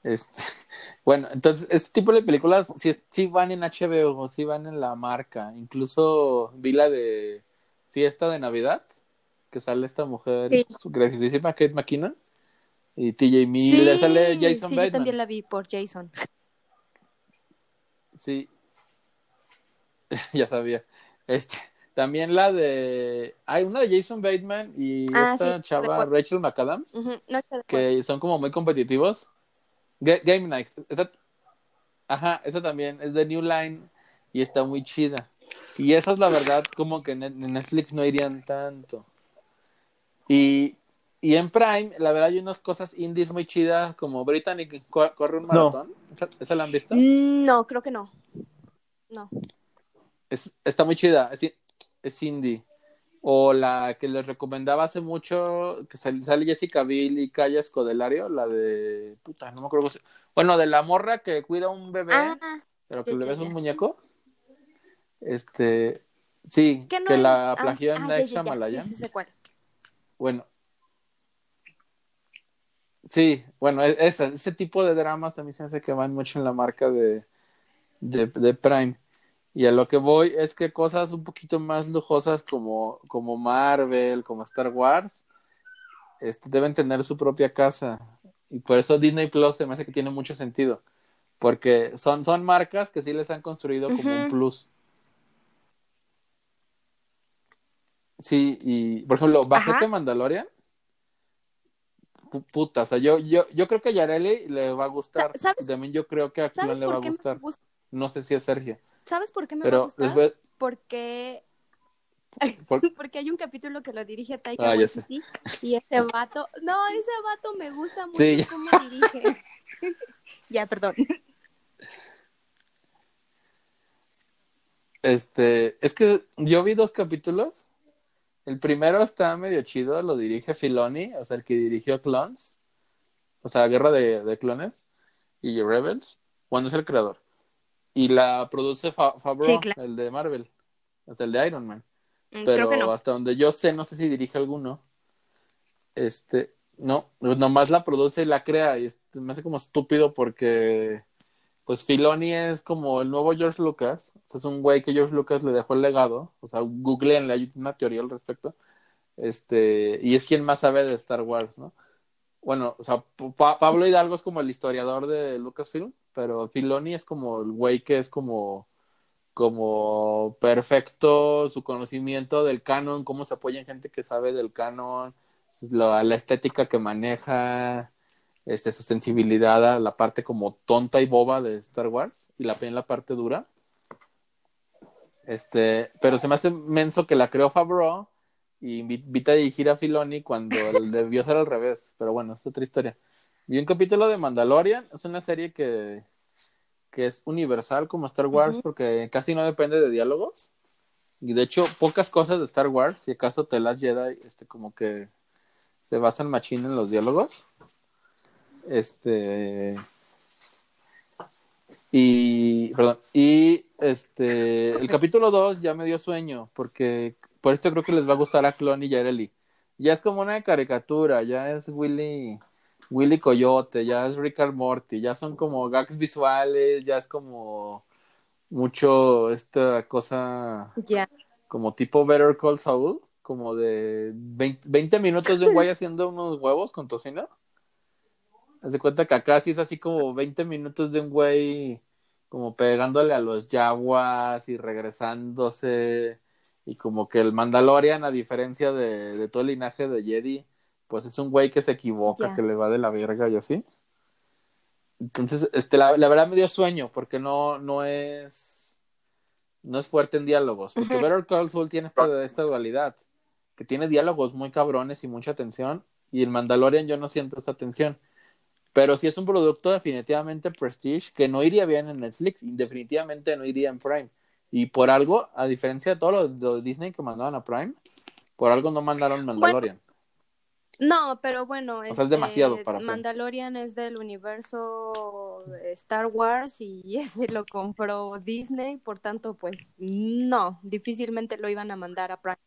S3: Este, <laughs> bueno, entonces, este tipo de películas sí, sí van en HBO, sí van en la marca. Incluso vi la de Fiesta de Navidad, que sale esta mujer
S4: Sí.
S3: graciosísima Kate McKinnon y TJ Miller, sale Jason
S4: sí, yo
S3: Bateman.
S4: también la vi por Jason. <laughs>
S3: Sí, <laughs> ya sabía. Este, también la de, hay una de Jason Bateman y
S4: Ah,
S3: esta
S4: sí,
S3: chava. Rachel McAdams.
S4: No
S3: que son como muy competitivos. Ga- Game Night. Esa, ajá, esa también es de New Line y está muy chida. Y esas, la verdad, como que en Netflix no irían tanto. Y, y en Prime, la verdad, hay unas cosas indies muy chidas, como Britannic co- corre un
S2: No.
S3: maratón. ¿Esa, esa la han visto?
S4: No, creo que no. No.
S3: Es, está muy chida, es, es indie. O la que les recomendaba hace mucho, que sal- sale Jessica Biel y Calla Escodelario, la de. Puta, no me acuerdo. cómo se- Bueno, de la morra que cuida a un bebé,
S4: Ah,
S3: pero que le ves un muñeco. Este. Sí,
S4: que no
S3: que
S4: es-
S3: la
S4: ah,
S3: plagió en
S4: ah,
S3: Night
S4: ya, ya, ya.
S3: Shyamalan.
S4: Sí, sí sé cuál.
S3: Bueno. Sí, bueno, e- esa- ese tipo de dramas mí se hace que van mucho en la marca de, de, de Prime. Y a lo que voy es que cosas un poquito más lujosas como, como Marvel, como Star Wars, este, deben tener su propia casa. Y por eso Disney Plus se me hace que tiene mucho sentido. Porque son, son marcas que sí les han construido como un plus. Sí, y por ejemplo, Bajete. Mandalorian. pu- Puta, o sea, yo, yo, yo creo que a Yareli le va a gustar.
S4: Sa- ¿sabes-
S3: Y también yo creo que a Clon
S4: ¿Sabes
S3: le va a gustar.
S4: gusta?
S3: No sé si es Sergio.
S4: ¿Sabes por qué me va a
S3: Pero
S4: gustar?
S3: voy-
S4: Porque <laughs>
S3: por-
S4: porque hay un capítulo que lo dirige Taika
S3: Ah.
S4: Waititi y ese vato, no, ese vato me gusta mucho
S3: Sí,
S4: cómo dirige. <laughs> ya, perdón.
S3: Este, es que yo vi dos capítulos. El primero está medio chido, lo dirige Filoni, o sea, el que dirigió Clones, o sea, Guerra de, de Clones y Rebels, cuando es el creador. Y la produce Fa- Favreau,
S4: Sí, claro.
S3: el de Marvel, o sea, el de Iron Man.
S4: Mm,
S3: Pero
S4: Creo que no.
S3: hasta donde yo sé, no sé si dirige alguno. Este, no, nomás la produce y la crea y me hace como estúpido porque pues Filoni es como el nuevo George Lucas, o sea, es un güey que George Lucas le dejó el legado, o sea, googleenle, hay una teoría al respecto. Este, y es quien más sabe de Star Wars, ¿no? Bueno, o sea, Pa- Pablo Hidalgo es como el historiador de Lucasfilm, pero Filoni es como el güey que es como como perfecto su conocimiento del canon, cómo se apoya en gente que sabe del canon, la, estética que maneja, este, su sensibilidad a la parte como tonta y boba de Star Wars y la la parte dura. Este, pero se me hace menso que la creó Favreau y invi- invita a dirigir a Filoni cuando <laughs> debió ser al revés. Pero bueno, es otra historia. Vi un capítulo de Mandalorian, es una serie que, que es universal como Star Wars
S4: porque
S3: casi no depende de diálogos. Y de hecho, pocas cosas de Star Wars, si acaso te las Jedi, este, como que se basan machín en los diálogos. Este. Y. Perdón. Y este. El capítulo 2 ya me dio sueño. Porque. Por esto creo que les va a gustar a Clon y Yareli. Ya es como una caricatura. Ya es Willy. Willy Coyote. Ya es Rick Morty. Ya son como gags visuales. Ya es como. Mucho. Esta cosa
S4: Ya.
S3: como tipo Better Call Saul, como de 20, 20 minutos de un güey <laughs> haciendo unos huevos con tocino. Haz de cuenta que acá sí es así como 20 minutos de un güey como pegándole a los yaguas y regresándose y como que el Mandalorian a diferencia de, de todo el linaje de Jedi pues es un güey que se equivoca, que le va de la verga y así. Entonces, este, la, la verdad me dio sueño porque no, no es no es fuerte en diálogos, porque. Better Call Saul tiene esta, esta dualidad, que tiene diálogos muy cabrones y mucha tensión, y el Mandalorian yo no siento esa tensión. Pero sí es un producto definitivamente prestige que no iría bien en Netflix y definitivamente no iría en Prime. Y por algo, a diferencia de todo lo de Disney que mandaban a Prime, por algo no mandaron Mandalorian.
S4: No, pero bueno,
S3: O sea, es demasiado
S4: este,
S3: para.
S4: Mandalorian es del universo Star Wars y <laughs> ese lo compró Disney, por tanto, pues no, difícilmente lo iban a mandar a Prime.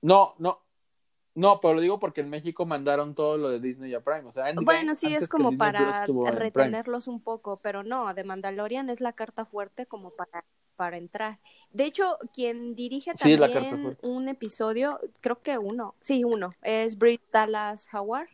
S3: No, no. No, pero lo digo porque en México mandaron todo lo de Disney a Prime. O sea, Endgame,
S4: Bueno, sí, es como para retenerlos un poco, pero no, de Mandalorian es la carta fuerte como para, para entrar. De hecho, quien dirige también un episodio, creo que uno, sí, uno, es Brit Dallas Howard.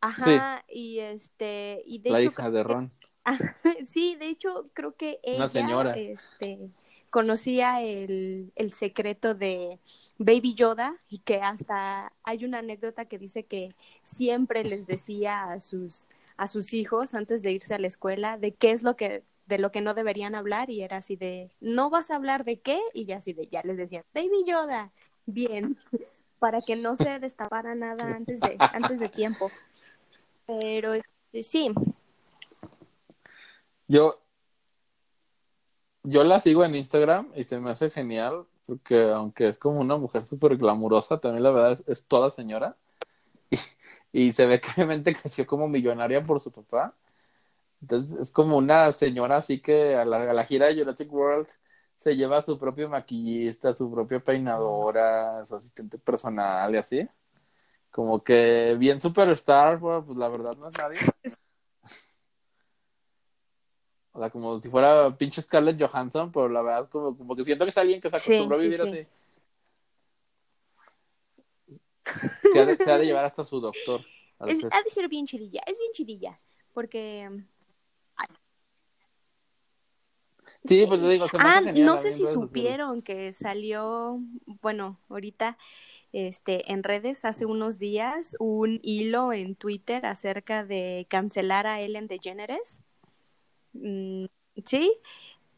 S4: Ajá, y este, y de
S3: La
S4: hecho,
S3: hija de
S4: que-
S3: Ron. <laughs>
S4: sí, de hecho, creo que ella,
S3: Una señora.
S4: este, conocía el, el secreto de Baby Yoda y que hasta hay una anécdota que dice que siempre les decía a sus a sus hijos antes de irse a la escuela de qué es lo que de lo que no deberían hablar y era así de no vas a hablar de qué y ya así de ya les decían Baby Yoda bien <laughs> para que no se destapara nada antes de antes de tiempo. Pero este, sí.
S3: Yo, yo la sigo en Instagram y se me hace genial porque aunque es como una mujer súper glamurosa, también la verdad es, toda señora. <laughs> Y, y se ve que obviamente creció como millonaria por su papá. Entonces es como una señora así que a la, a la gira de Jurassic World se lleva su propio maquillista, su propia peinadora, su asistente personal y así. Como que bien superstar, pues la verdad no es nadie. <laughs> O sea, como si fuera pinche Scarlett Johansson, pero la verdad como, como que siento que es alguien que se
S4: Sí,
S3: acostumbró a
S4: sí,
S3: vivir
S4: sí.
S3: así. Se ha, de, se ha de llevar hasta su doctor.
S4: es, ha de ser bien chidilla es bien chidilla porque
S3: Sí, pues le digo, se me
S4: Ah,
S3: genial
S4: no
S3: a
S4: sé si supieron que salió, bueno, ahorita este en redes hace unos días un hilo en Twitter acerca de cancelar a Ellen DeGeneres. Mm, sí.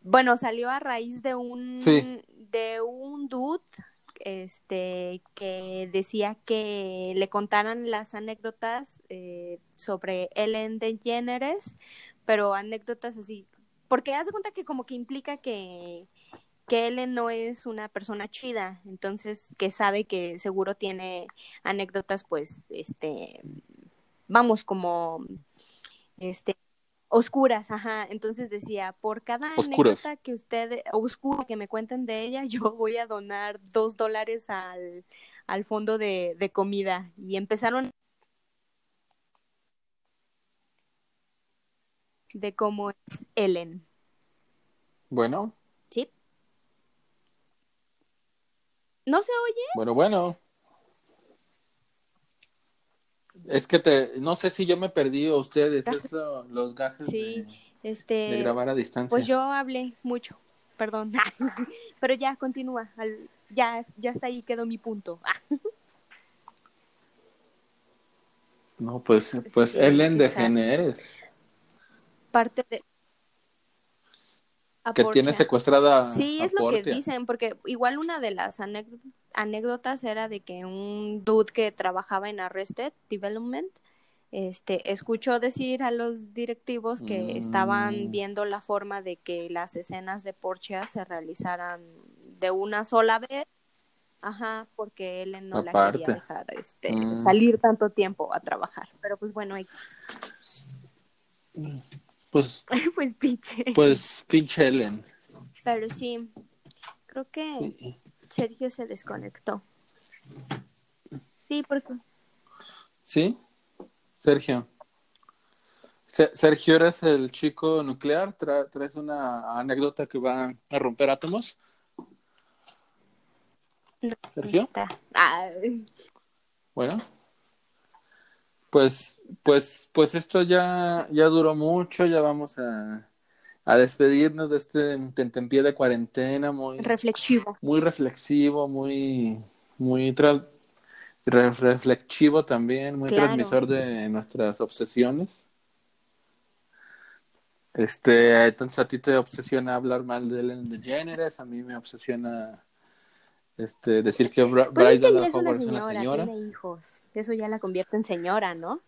S4: Bueno, salió a raíz de un
S3: Sí.
S4: de un dude este que decía que le contaran las anécdotas eh, sobre Ellen DeGeneres, pero anécdotas así porque haz de cuenta que como que implica que, que Ellen no es una persona chida, entonces que sabe que seguro tiene anécdotas, pues, este, vamos, como, este, oscuras, ajá. Entonces decía, por cada anécdota que usted, oscura que me cuenten de ella, yo voy a donar dos dólares al, al fondo de, de comida. Y empezaron de cómo es Ellen.
S3: Bueno,
S4: ¿Sí? ¿No se oye?
S3: bueno, bueno. Es que te, no sé si yo me perdí o ustedes, los gajes
S4: Sí,
S3: de,
S4: este,
S3: de grabar a distancia.
S4: pues yo hablé mucho, perdón, <laughs> pero ya continúa, al- ya, ya hasta ahí quedó mi punto. <laughs>
S3: No, pues, pues
S4: Sí,
S3: Ellen. DeGeneres,
S4: Parte de...
S3: que tiene secuestrada
S4: Sí,
S3: a
S4: es lo que dicen, porque igual una de las anécd- anécdotas era de que un dude que trabajaba en Arrested Development este, escuchó decir a los directivos que
S3: Mm.
S4: estaban viendo la forma de que las escenas de Portia se realizaran de una sola vez. Ajá, porque él no la
S3: Aparte.
S4: quería dejar este,
S3: Mm.
S4: salir tanto tiempo a trabajar. Pero pues bueno, hay-
S3: Pues, <laughs>
S4: pues pinche.
S3: pues, pinche Ellen.
S4: Pero sí, creo que. Sergio se desconectó. Sí, porque
S3: ¿Sí? Sergio. Se- Sergio, ¿eres el chico nuclear? Tra- ¿Traes una anécdota que va a romper átomos? Sergio.
S4: está.
S3: Bueno. Pues, pues, pues esto ya, ya duró mucho, ya vamos a, a despedirnos de este tentempié de cuarentena, muy,
S4: reflexivo.
S3: muy reflexivo, muy, muy tra- reflexivo también, muy
S4: Claro.
S3: transmisor de nuestras obsesiones. Este, entonces a ti te obsesiona hablar mal de Ellen DeGeneres, a mí me obsesiona este decir que Bra-
S4: Pues es
S3: Bryce
S4: que es una señora. tiene hijos. Eso ya la convierte en señora, ¿no?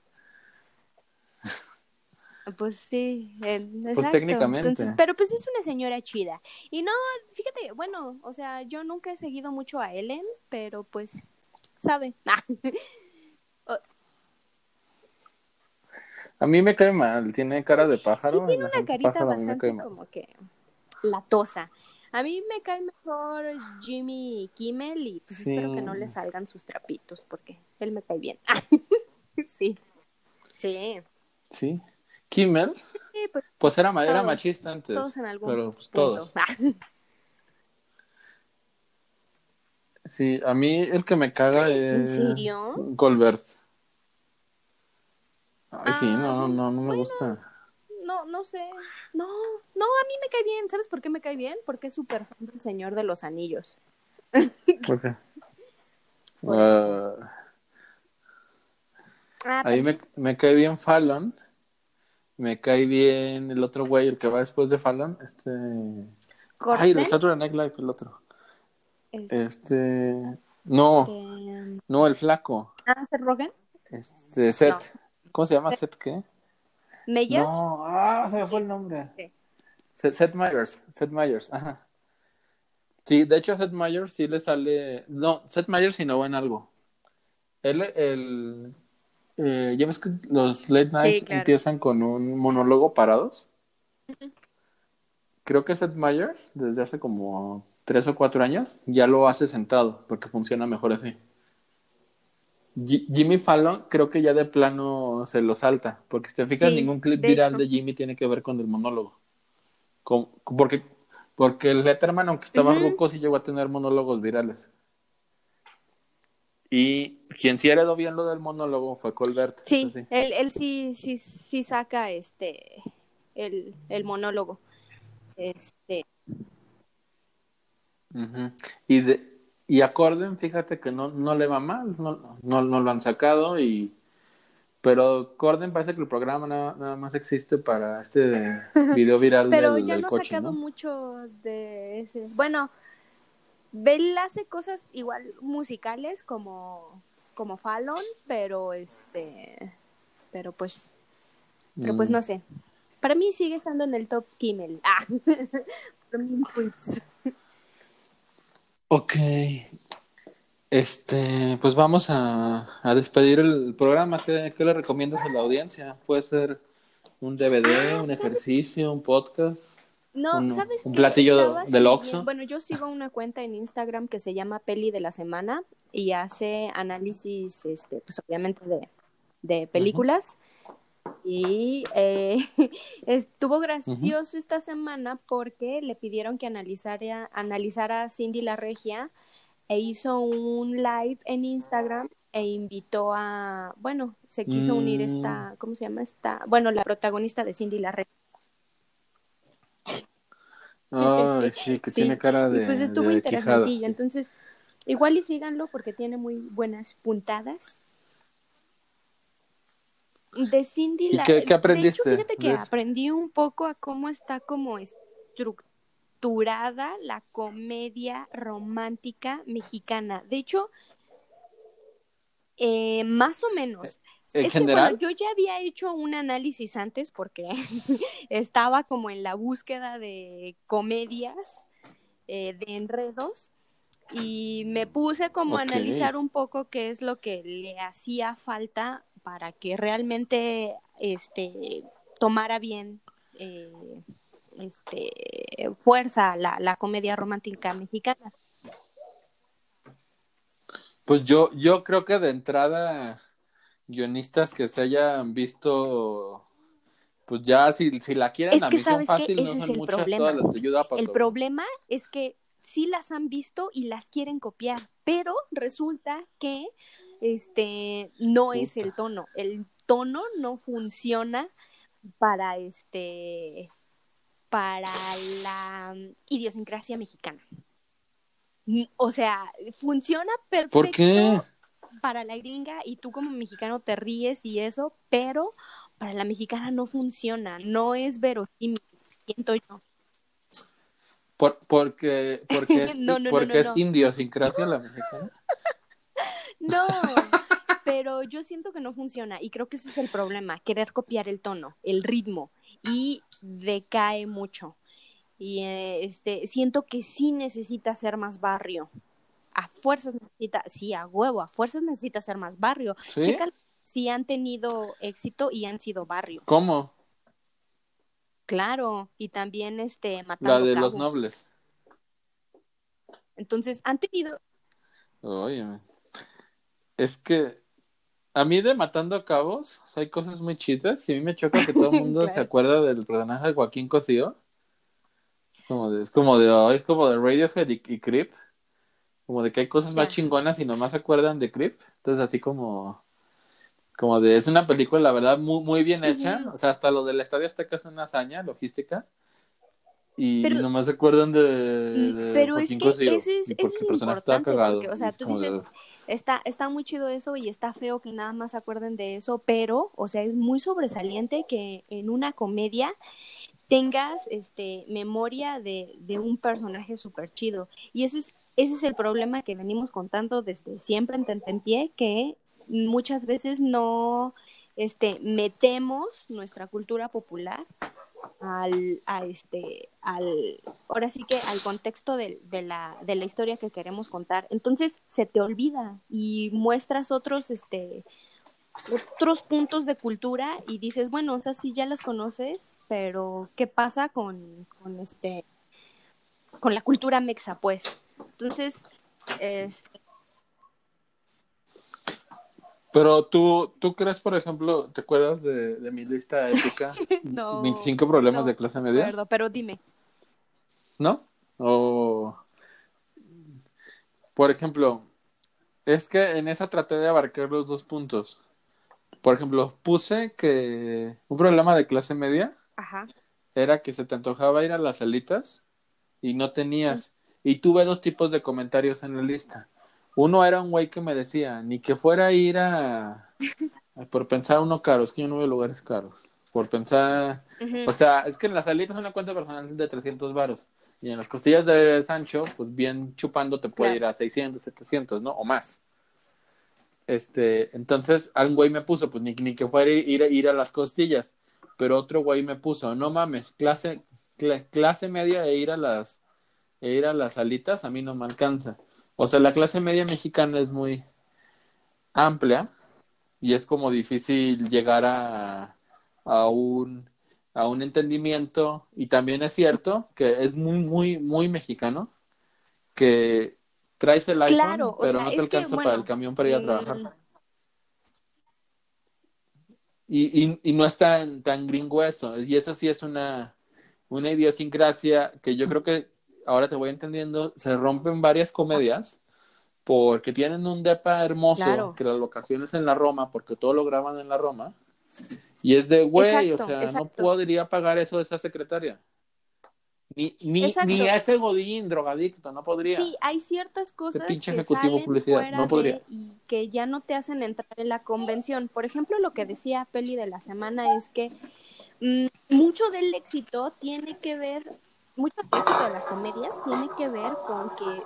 S4: Pues sí, eh, exacto.
S3: técnicamente.
S4: Entonces, pero pues es una señora chida. Y no, fíjate, bueno, o sea, yo nunca he seguido mucho a Ellen, pero pues sabe. <laughs>
S3: A mí me cae mal, tiene cara de pájaro.
S4: Sí tiene una carita
S3: pájaro
S4: bastante como que latosa. A mí me cae mejor Jimmy Kimmel y pues
S3: Sí.
S4: espero que no le salgan sus trapitos porque él me cae bien. <laughs> sí. Sí.
S3: Sí. Kimmel,
S4: Sí, pues
S3: pues era, ma- era
S4: Todos,
S3: machista antes.
S4: todos en algún
S3: pero pues,
S4: punto.
S3: todos. <laughs> Sí, a mí el que me caga es.
S4: ¿En serio?
S3: Goldberg. Ay, sí,
S4: Ah,
S3: no, no, no me
S4: bueno.
S3: gusta.
S4: No, no sé. No, no, a mí me cae bien. ¿Sabes por qué me cae bien? Porque es súper fan del Señor de los Anillos. <laughs>
S3: ¿Por qué?
S4: Por
S3: Ah,
S4: Ah,
S3: a mí me, me cae bien Fallon. Me cae bien el otro güey, el que va después de Fallon. Este. Ay, el Saturday Night Live, el otro.
S4: este,
S3: Este. No, no, el flaco.
S4: ah, Seth Rogen,
S3: Este, Seth. ¿Cómo se llama? ¿Seth qué?
S4: Meyer,
S3: No, ah, se me fue el nombre.
S4: Sí.
S3: Seth, Seth Meyers, Seth Meyers, ajá. Sí, de hecho a Seth Meyers sí le sale, no, Seth Meyers innovó en algo. Él, el, eh, ya ves que los late night
S4: claro.
S3: empiezan con un monólogo parados. Creo que Seth Meyers, desde hace como tres o cuatro años, ya lo hace sentado, porque funciona mejor así. Ji- Jimmy Fallon creo que ya de plano se lo salta, porque si te fijas,
S4: Sí,
S3: ningún clip
S4: de
S3: viral
S4: hecho.
S3: de Jimmy tiene que ver con el monólogo. Con- porque, porque el Letterman, aunque estaba
S4: Ujú.
S3: ruco, sí llegó a tener monólogos virales. Y quien sí heredó bien lo del monólogo fue Colbert.
S4: Sí, él, él sí, sí, sí saca este el, el monólogo. Este,
S3: Ujú. Y de y a Corden, fíjate que no, no le va mal, no, no, no lo han sacado y pero Corden parece que el programa nada, nada más existe para este <laughs> video viral
S4: pero
S3: del,
S4: ya
S3: del
S4: no ha sacado
S3: ¿no?
S4: mucho de ese. Bueno, Bell hace cosas igual musicales como como Fallon, pero este pero pues pero pues
S3: Mm.
S4: no sé. Para mí sigue estando en el top Kimmel. <laughs> Ah.
S3: Ok. Este, pues vamos a, a despedir el programa. ¿Qué, qué le recomiendas a la audiencia? Puede ser un DVD,
S4: Ah,
S3: un ejercicio, un podcast.
S4: No,
S3: Un-
S4: ¿sabes
S3: un platillo del Oxxo.
S4: Bueno, yo sigo una cuenta en Instagram que se llama Peli de la Semana y hace análisis, este, pues obviamente de, de películas. Y eh, <laughs> estuvo gracioso esta semana porque le pidieron que analizara, analizara a Cindy la Regia e hizo un live en Instagram e invitó a, bueno, se quiso unir
S3: Mm.
S4: esta, ¿cómo se llama? Esta, bueno, la protagonista de Cindy la Regia.
S3: Ay, sí, que
S4: Sí,
S3: tiene cara de,
S4: y pues estuvo
S3: de
S4: interesantillo. Entonces, igual y síganlo porque tiene muy buenas puntadas. De Cindy
S3: ¿Y
S4: la...
S3: qué- qué
S4: De hecho,
S3: aprendiste
S4: fíjate que aprendí un poco a cómo está como estructurada la comedia romántica mexicana. De hecho, eh, más o menos.
S3: En
S4: Es que,
S3: general,
S4: bueno, yo ya había hecho un análisis antes porque <laughs> estaba como en la búsqueda de comedias, eh, de enredos, y me puse como a analizar un poco qué es lo que le hacía falta para que realmente este, tomara bien eh, este, fuerza la, la comedia romántica mexicana.
S3: pues yo, yo creo que de entrada, guionistas que se hayan visto, pues ya si, si la quieren
S4: Es
S3: a
S4: que ¿sabes?
S3: Fácil, no
S4: Ese es
S3: son
S4: el
S3: muchas
S4: problema. El problema es que sí las han visto y las quieren copiar, pero resulta que este no es el tono. El tono no funciona para este para la idiosincrasia mexicana. Mm, O sea, funciona perfecto
S3: ¿Por qué?
S4: Para la gringa y tú como mexicano te ríes y eso, pero para la mexicana no funciona, no es verosímil, siento yo.
S3: Por- porque porque <laughs> es,
S4: No, no, no,
S3: porque
S4: no,
S3: es idiosincrasia la mexicana. <laughs>
S4: No, pero yo siento que no funciona y creo que ese es el problema, querer copiar el tono, el ritmo y decae mucho. Y eh, este siento que sí necesita ser más barrio. A fuerzas necesita, sí, a huevo, a fuerzas necesita ser más barrio.
S3: ¿Sí?
S4: Chécale si han tenido éxito y han sido barrio.
S3: ¿Cómo?
S4: Claro, y también este matando
S3: La de los
S4: cabos.
S3: nobles.
S4: Entonces, han tenido
S3: Oye, es que a mí de Matando Cabos, o sea, hay cosas muy chidas y a mí me choca que todo el <laughs> mundo se acuerda del personaje de Joaquín Cosío. Como de, es como de, oh, es como de Radiohead y, y Creep. Como de que hay cosas más chingonas y nomás se acuerdan de Creep. Entonces así como, como de, es una película, la verdad, muy, muy bien hecha. O sea, hasta lo del Estadio Azteca es una hazaña logística. Y,
S4: Pero-
S3: nomás se acuerdan de, de
S4: Pero es que eso es, eso es importante, porque, o sea, tú
S3: de,
S4: dices, está, está muy chido eso y está feo que nada más se acuerden de eso, pero, o sea, es muy sobresaliente que en una comedia tengas este memoria de, de un personaje súper chido. Y ese es, ese es el problema que venimos contando desde siempre en Tentempié, que muchas veces no este, metemos nuestra cultura popular al, a este, al, ahora sí que al contexto de, la, de la historia que queremos contar. Entonces se te olvida y muestras otros, este, otros puntos de cultura y dices, bueno, sea, sí ya las conoces, pero ¿qué pasa con, con este, con la cultura mexa, pues? Entonces, este,
S3: Pero tú, tú crees, por ejemplo, ¿te acuerdas de, de mi lista épica? <laughs>
S4: No,
S3: 25 problemas
S4: no
S3: de clase media,
S4: acuerdo, pero dime.
S3: ¿no? O, por ejemplo, es que en esa traté de abarcar los dos puntos. Por ejemplo, puse que un problema de clase media
S4: Ajá.
S3: era que se te antojaba ir a las salitas y no tenías. Y tuve dos tipos de comentarios en la lista. Uno era un güey que me decía, ni que fuera a ir a... a- por pensar uno caro, es que yo no a lugares caros. Por pensar... O sea, es que en las salitas una cuenta personal de 300 varos. Y en las costillas de Sancho, pues bien chupando te puede
S4: Claro.
S3: ir a 600, 700, ¿no? O más. Este, entonces, algún güey me puso, pues ni, ni que fuera ir, ir a las costillas. Pero otro güey me puso, no mames, clase, cla- clase media e ir a las, e ir a las alitas, a mí no me alcanza. O sea, la clase media mexicana es muy amplia y es como difícil llegar a, a un a un entendimiento y también es cierto que es muy muy muy mexicano que traes el iPhone
S4: Claro,
S3: pero
S4: sea,
S3: no te
S4: que,
S3: alcanza para el camión para ir a
S4: mm,
S3: trabajar y, y, y no es tan tan gringo eso y eso sí es una una idiosincrasia que yo creo que ahora te voy entendiendo se rompen varias comedias porque tienen un depa hermoso
S4: Claro.
S3: que la locación es en la Roma porque todo lo graban en la Roma y es de, güey, o
S4: Exacto,
S3: sea, no podría pagar eso esa secretaria. Ni, ni, ni ese godín drogadicto, no podría.
S4: Sí, hay ciertas cosas
S3: pinche
S4: que salen fuera
S3: no podría.
S4: de y que ya no te hacen entrar en la convención. Por ejemplo, lo que decía Peli de la semana es que mucho del éxito tiene que ver, mucho del éxito de las comedias tiene que ver con que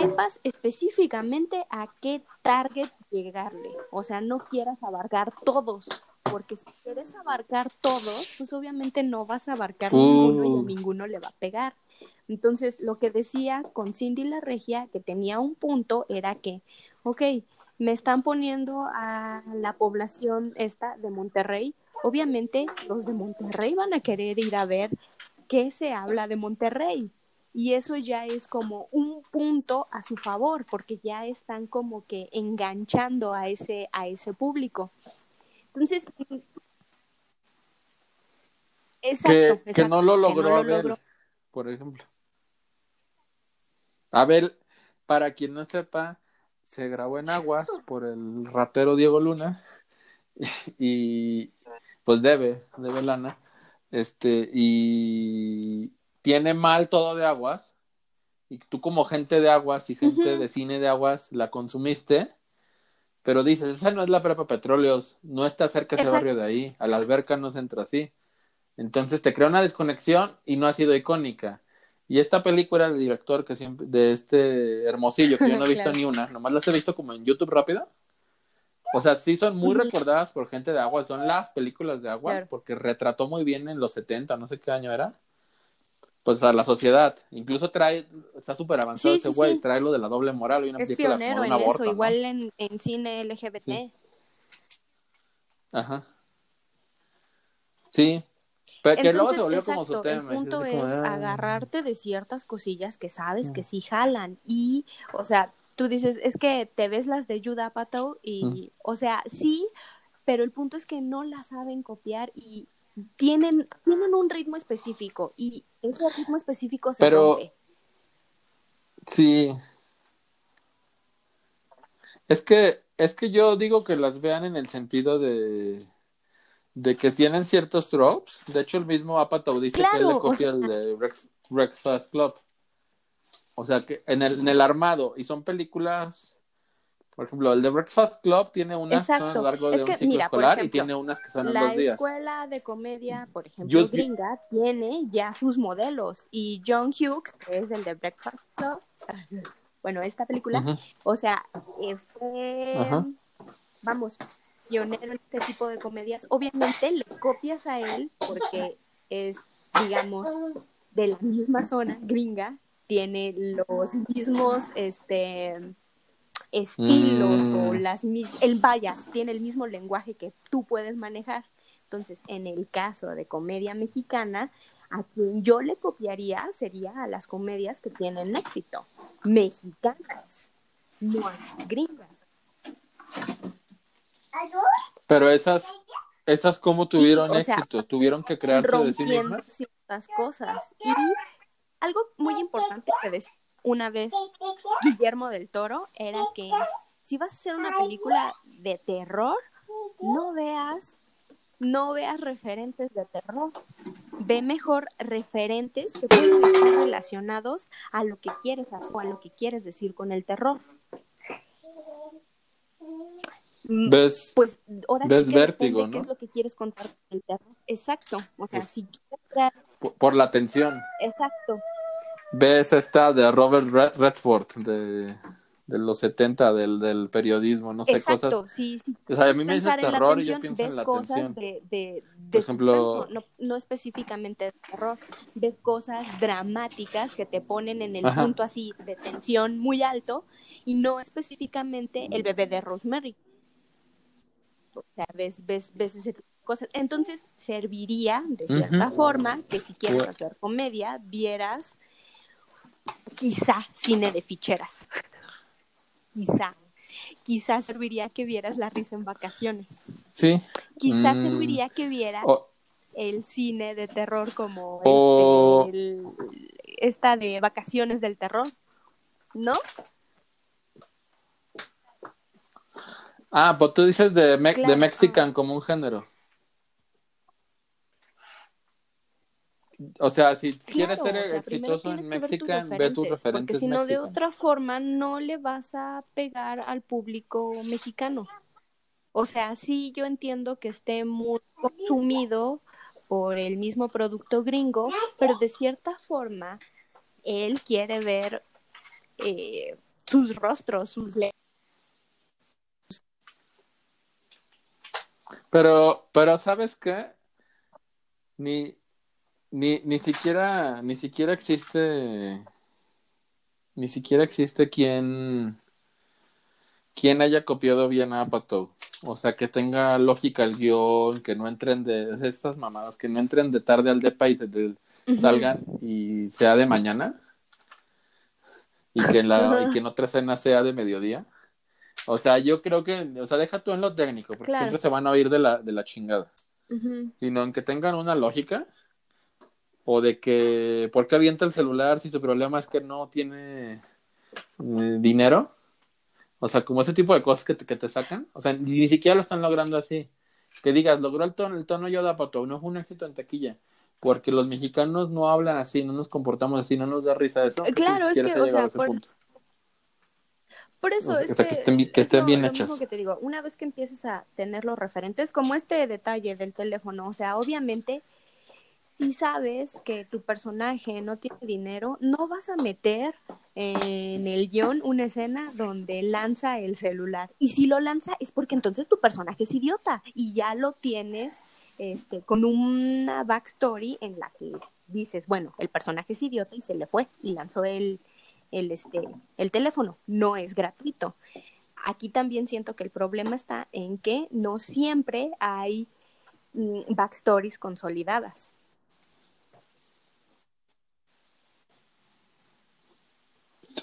S4: sepas específicamente a qué target llegarle. O sea, no quieras abarcar todos. Porque si quieres abarcar todos, pues obviamente no vas a abarcar ninguno y a
S3: Uh.
S4: ninguno le va a pegar. Entonces, lo que decía con Cindy la Regia, que tenía un punto, era que, ok, me están poniendo a la población esta de Monterrey. Obviamente, los de Monterrey van a querer ir a ver qué se habla de Monterrey. Y eso ya es como un punto a su favor, porque ya están como que enganchando a ese, a ese público. Entonces, exacto,
S3: que,
S4: exacto,
S3: que no lo logró
S4: no lo
S3: Abel,
S4: logró.
S3: por ejemplo. Abel, para quien no sepa, se grabó en Aguas por el ratero Diego Luna <laughs> y pues debe, debe lana, este, y tiene mal todo de Aguas y tú como gente de Aguas y gente de cine de Aguas la consumiste, pero dices, esa no es la prepa Petróleos, no está cerca ese barrio de ahí, a la alberca no se entra así. Entonces te crea una desconexión y no ha sido icónica. Y esta película, el director que siempre, de este Hermosillo, que yo no he <laughs> visto
S4: Claro.
S3: ni una, nomás las he visto como en YouTube rápido. O sea, sí son muy recordadas por gente de agua, son las películas de agua,
S4: Claro.
S3: porque retrató muy bien en los 70, no sé qué año era. pues a la sociedad. Incluso trae, está súper avanzado
S4: Sí,
S3: ese
S4: sí,
S3: güey,
S4: sí.
S3: trae lo de la doble moral. y una
S4: Es
S3: película
S4: pionero en
S3: un
S4: eso,
S3: aborto, ¿no?
S4: igual en, en cine LGBT.
S3: Sí. Ajá. Sí. Pero que luego se volvió como su
S4: exacto,
S3: tema.
S4: El punto
S3: así como,
S4: es agarrarte de ciertas cosillas que sabes
S3: Mm.
S4: que sí jalan. Y, o sea, tú dices, es que te ves las de Judah Apatow y,
S3: Mm.
S4: o sea, sí, pero el punto es que no la saben copiar y tienen, tienen un ritmo específico y ese ritmo específico se
S3: Pero-
S4: rompe.
S3: Sí. Es que, es que yo digo que las vean en el sentido de, de que tienen ciertos tropes. De hecho, el mismo Apatow dice que él
S4: Claro,
S3: le
S4: o
S3: copia
S4: sea-
S3: el de Breakfast Club. O sea, que en el, en el armado, y son películas, por ejemplo, el de Breakfast Club tiene unas que son a
S4: Exacto.
S3: lo largo
S4: Es
S3: de
S4: que,
S3: un ciclo
S4: mira,
S3: escolar y
S4: ejemplo,
S3: tiene unas que son en
S4: La
S3: dos días.
S4: escuela de comedia, por ejemplo,
S3: Yo-
S4: gringa, tiene ya sus modelos. Y John Hughes, que es el de Breakfast Club, <laughs> bueno, esta película,
S3: Ujú.
S4: o sea, eh, fue,
S3: Ajá.
S4: vamos, pionero en este tipo de comedias. Obviamente le copias a él porque es, digamos, de la misma zona gringa, tiene los mismos, este estilos
S3: Mm.
S4: o las mis el vaya tiene el mismo lenguaje que tú puedes manejar entonces en el caso de comedia mexicana a quien yo le copiaría sería a las comedias que tienen éxito mexicanas no gringas
S3: Pero esas, esas como tuvieron
S4: sea,
S3: éxito, tuvieron que crearse de sí mismas.
S4: ciertas cosas y algo muy importante que decía una vez Guillermo del Toro era que si vas a hacer una película de terror no veas no veas referentes de terror. Ve mejor referentes que pueden estar relacionados a lo que quieres hacer o a lo que quieres decir con el terror. Mm,
S3: ¿Ves?
S4: pues ahora
S3: ves vértigo,
S4: qué es lo que quieres contar con el terror. Exacto o sea
S3: Pues-
S4: si quieres crear
S3: Por, por la atención.
S4: exacto
S3: ¿Ves esta de Robert Red- Redford de, de los 70 del, del periodismo? No sé,
S4: exacto
S3: cosas.
S4: sí sí
S3: O sea, a mí me
S4: en la
S3: terror y yo pienso en
S4: ves
S3: la
S4: cosas
S3: atención.
S4: de, de, de
S3: Por ejemplo-
S4: no, no específicamente de terror, ves cosas dramáticas que te ponen en el
S3: Ajá.
S4: punto así de tensión muy alto y no específicamente el bebé de Rosemary. O sea, ves, ves, ves ese tipo cosas. Entonces, serviría de cierta forma que si quieres hacer comedia, vieras quizá cine de ficheras. quizá. Quizá serviría que vieras La risa en vacaciones.
S3: Sí.
S4: Quizá
S3: Mm.
S4: serviría que vieras el cine de terror como este, el- esta de vacaciones del terror, ¿no?
S3: ah, pues tú dices de, me-
S4: Claro.
S3: de Mexican como un género. O sea, si quieres
S4: Claro,
S3: ser
S4: o sea,
S3: exitoso en Mexican, ve tus
S4: referentes, Porque si no, de otra forma, no le vas a pegar al público mexicano. O sea, sí, yo entiendo que esté muy consumido por el mismo producto gringo, pero de cierta forma, él quiere ver eh, sus rostros, sus le-
S3: Pero, pero ¿sabes qué? Ni, ni, ni siquiera, ni siquiera existe, ni siquiera existe quien, quien haya copiado bien a Apatow. O sea, que tenga lógica el guion, que no entren de, esas mamadas, que no entren de tarde al depa y se de- salgan y sea de mañana. Y que, en la, y que en otra escena sea de mediodía. O sea, yo creo que, o sea, deja tú en lo técnico, porque
S4: Claro.
S3: siempre se van a oír de la, de la chingada. Sino en que tengan una lógica. O de que, ¿por qué avienta el celular si su problema es que no tiene eh, dinero? O sea, como ese tipo de cosas que te, que te sacan. O sea, ni, ni siquiera lo están logrando así. Que digas, logró el tono, el tono Yoda Pato, no fue un éxito en taquilla. Porque los mexicanos no hablan así, no nos comportamos así, no nos da risa eso.
S4: Claro, es que, o sea, por- eso
S3: O sea,
S4: es
S3: que
S4: que,
S3: estén que bien
S4: lo
S3: hechas.
S4: mismo que te digo, una vez que empieces a tener los referentes, como este detalle del teléfono, o sea, obviamente, si sabes que tu personaje no tiene dinero, no vas a meter en el guion una escena donde lanza el celular. Y si lo lanza es porque entonces tu personaje es idiota y ya lo tienes este, con una backstory en la que dices, bueno, el personaje es idiota y se le fue y lanzó el, el, este, el teléfono. No es gratuito. Aquí también siento que el problema está en que no siempre hay mm, backstories consolidadas.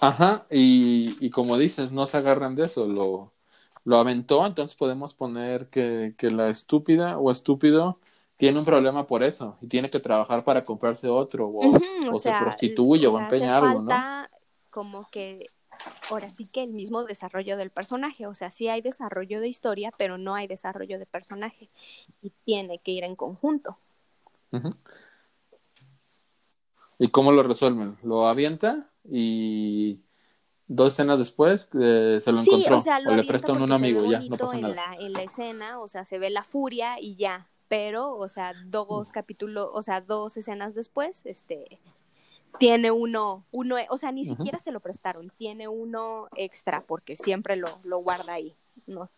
S3: Ajá, y, y como dices, no se agarran de eso, lo, lo aventó, entonces podemos poner que, que la estúpida o estúpido tiene un problema por eso y tiene que trabajar para comprarse otro o, se
S4: sea,
S3: prostituye o,
S4: sea,
S3: empeña algo, ¿no?
S4: falta como que ahora sí que el mismo desarrollo del personaje, o sea, sí hay desarrollo de historia, pero no hay desarrollo de personaje y tiene que ir en conjunto.
S3: ¿Y cómo lo resuelven? Lo avienta y dos escenas después eh, se lo
S4: Sí,
S3: encontró
S4: o sea, lo
S3: le prestan un amigo ya, no pasa
S4: en
S3: nada.
S4: la, en la escena, o sea, se ve la furia y ya, pero, o sea, dos capítulos, o sea, dos escenas después, este, tiene uno, uno, o sea, ni siquiera se lo prestaron, tiene uno extra porque siempre lo, lo guarda ahí, no,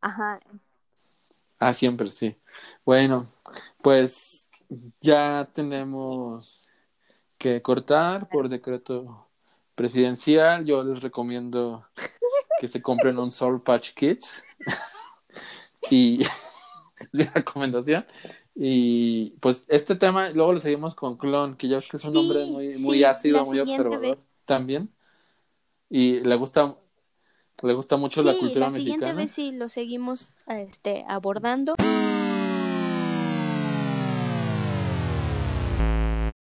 S4: ajá,
S3: Ah, siempre, sí. Bueno, pues ya tenemos que cortar por decreto presidencial. Yo les recomiendo que se compren un Soul Patch Kids. <laughs> y <laughs> recomendación. Y pues este tema, luego lo seguimos con Clon, que ya ves que es un
S4: Sí,
S3: hombre muy, muy
S4: sí,
S3: ácido,
S4: la
S3: muy
S4: siguiente
S3: observador
S4: vez.
S3: también. Y le gusta, le gusta mucho la cultura
S4: la siguiente
S3: mexicana.
S4: vez sí lo seguimos, este, abordando.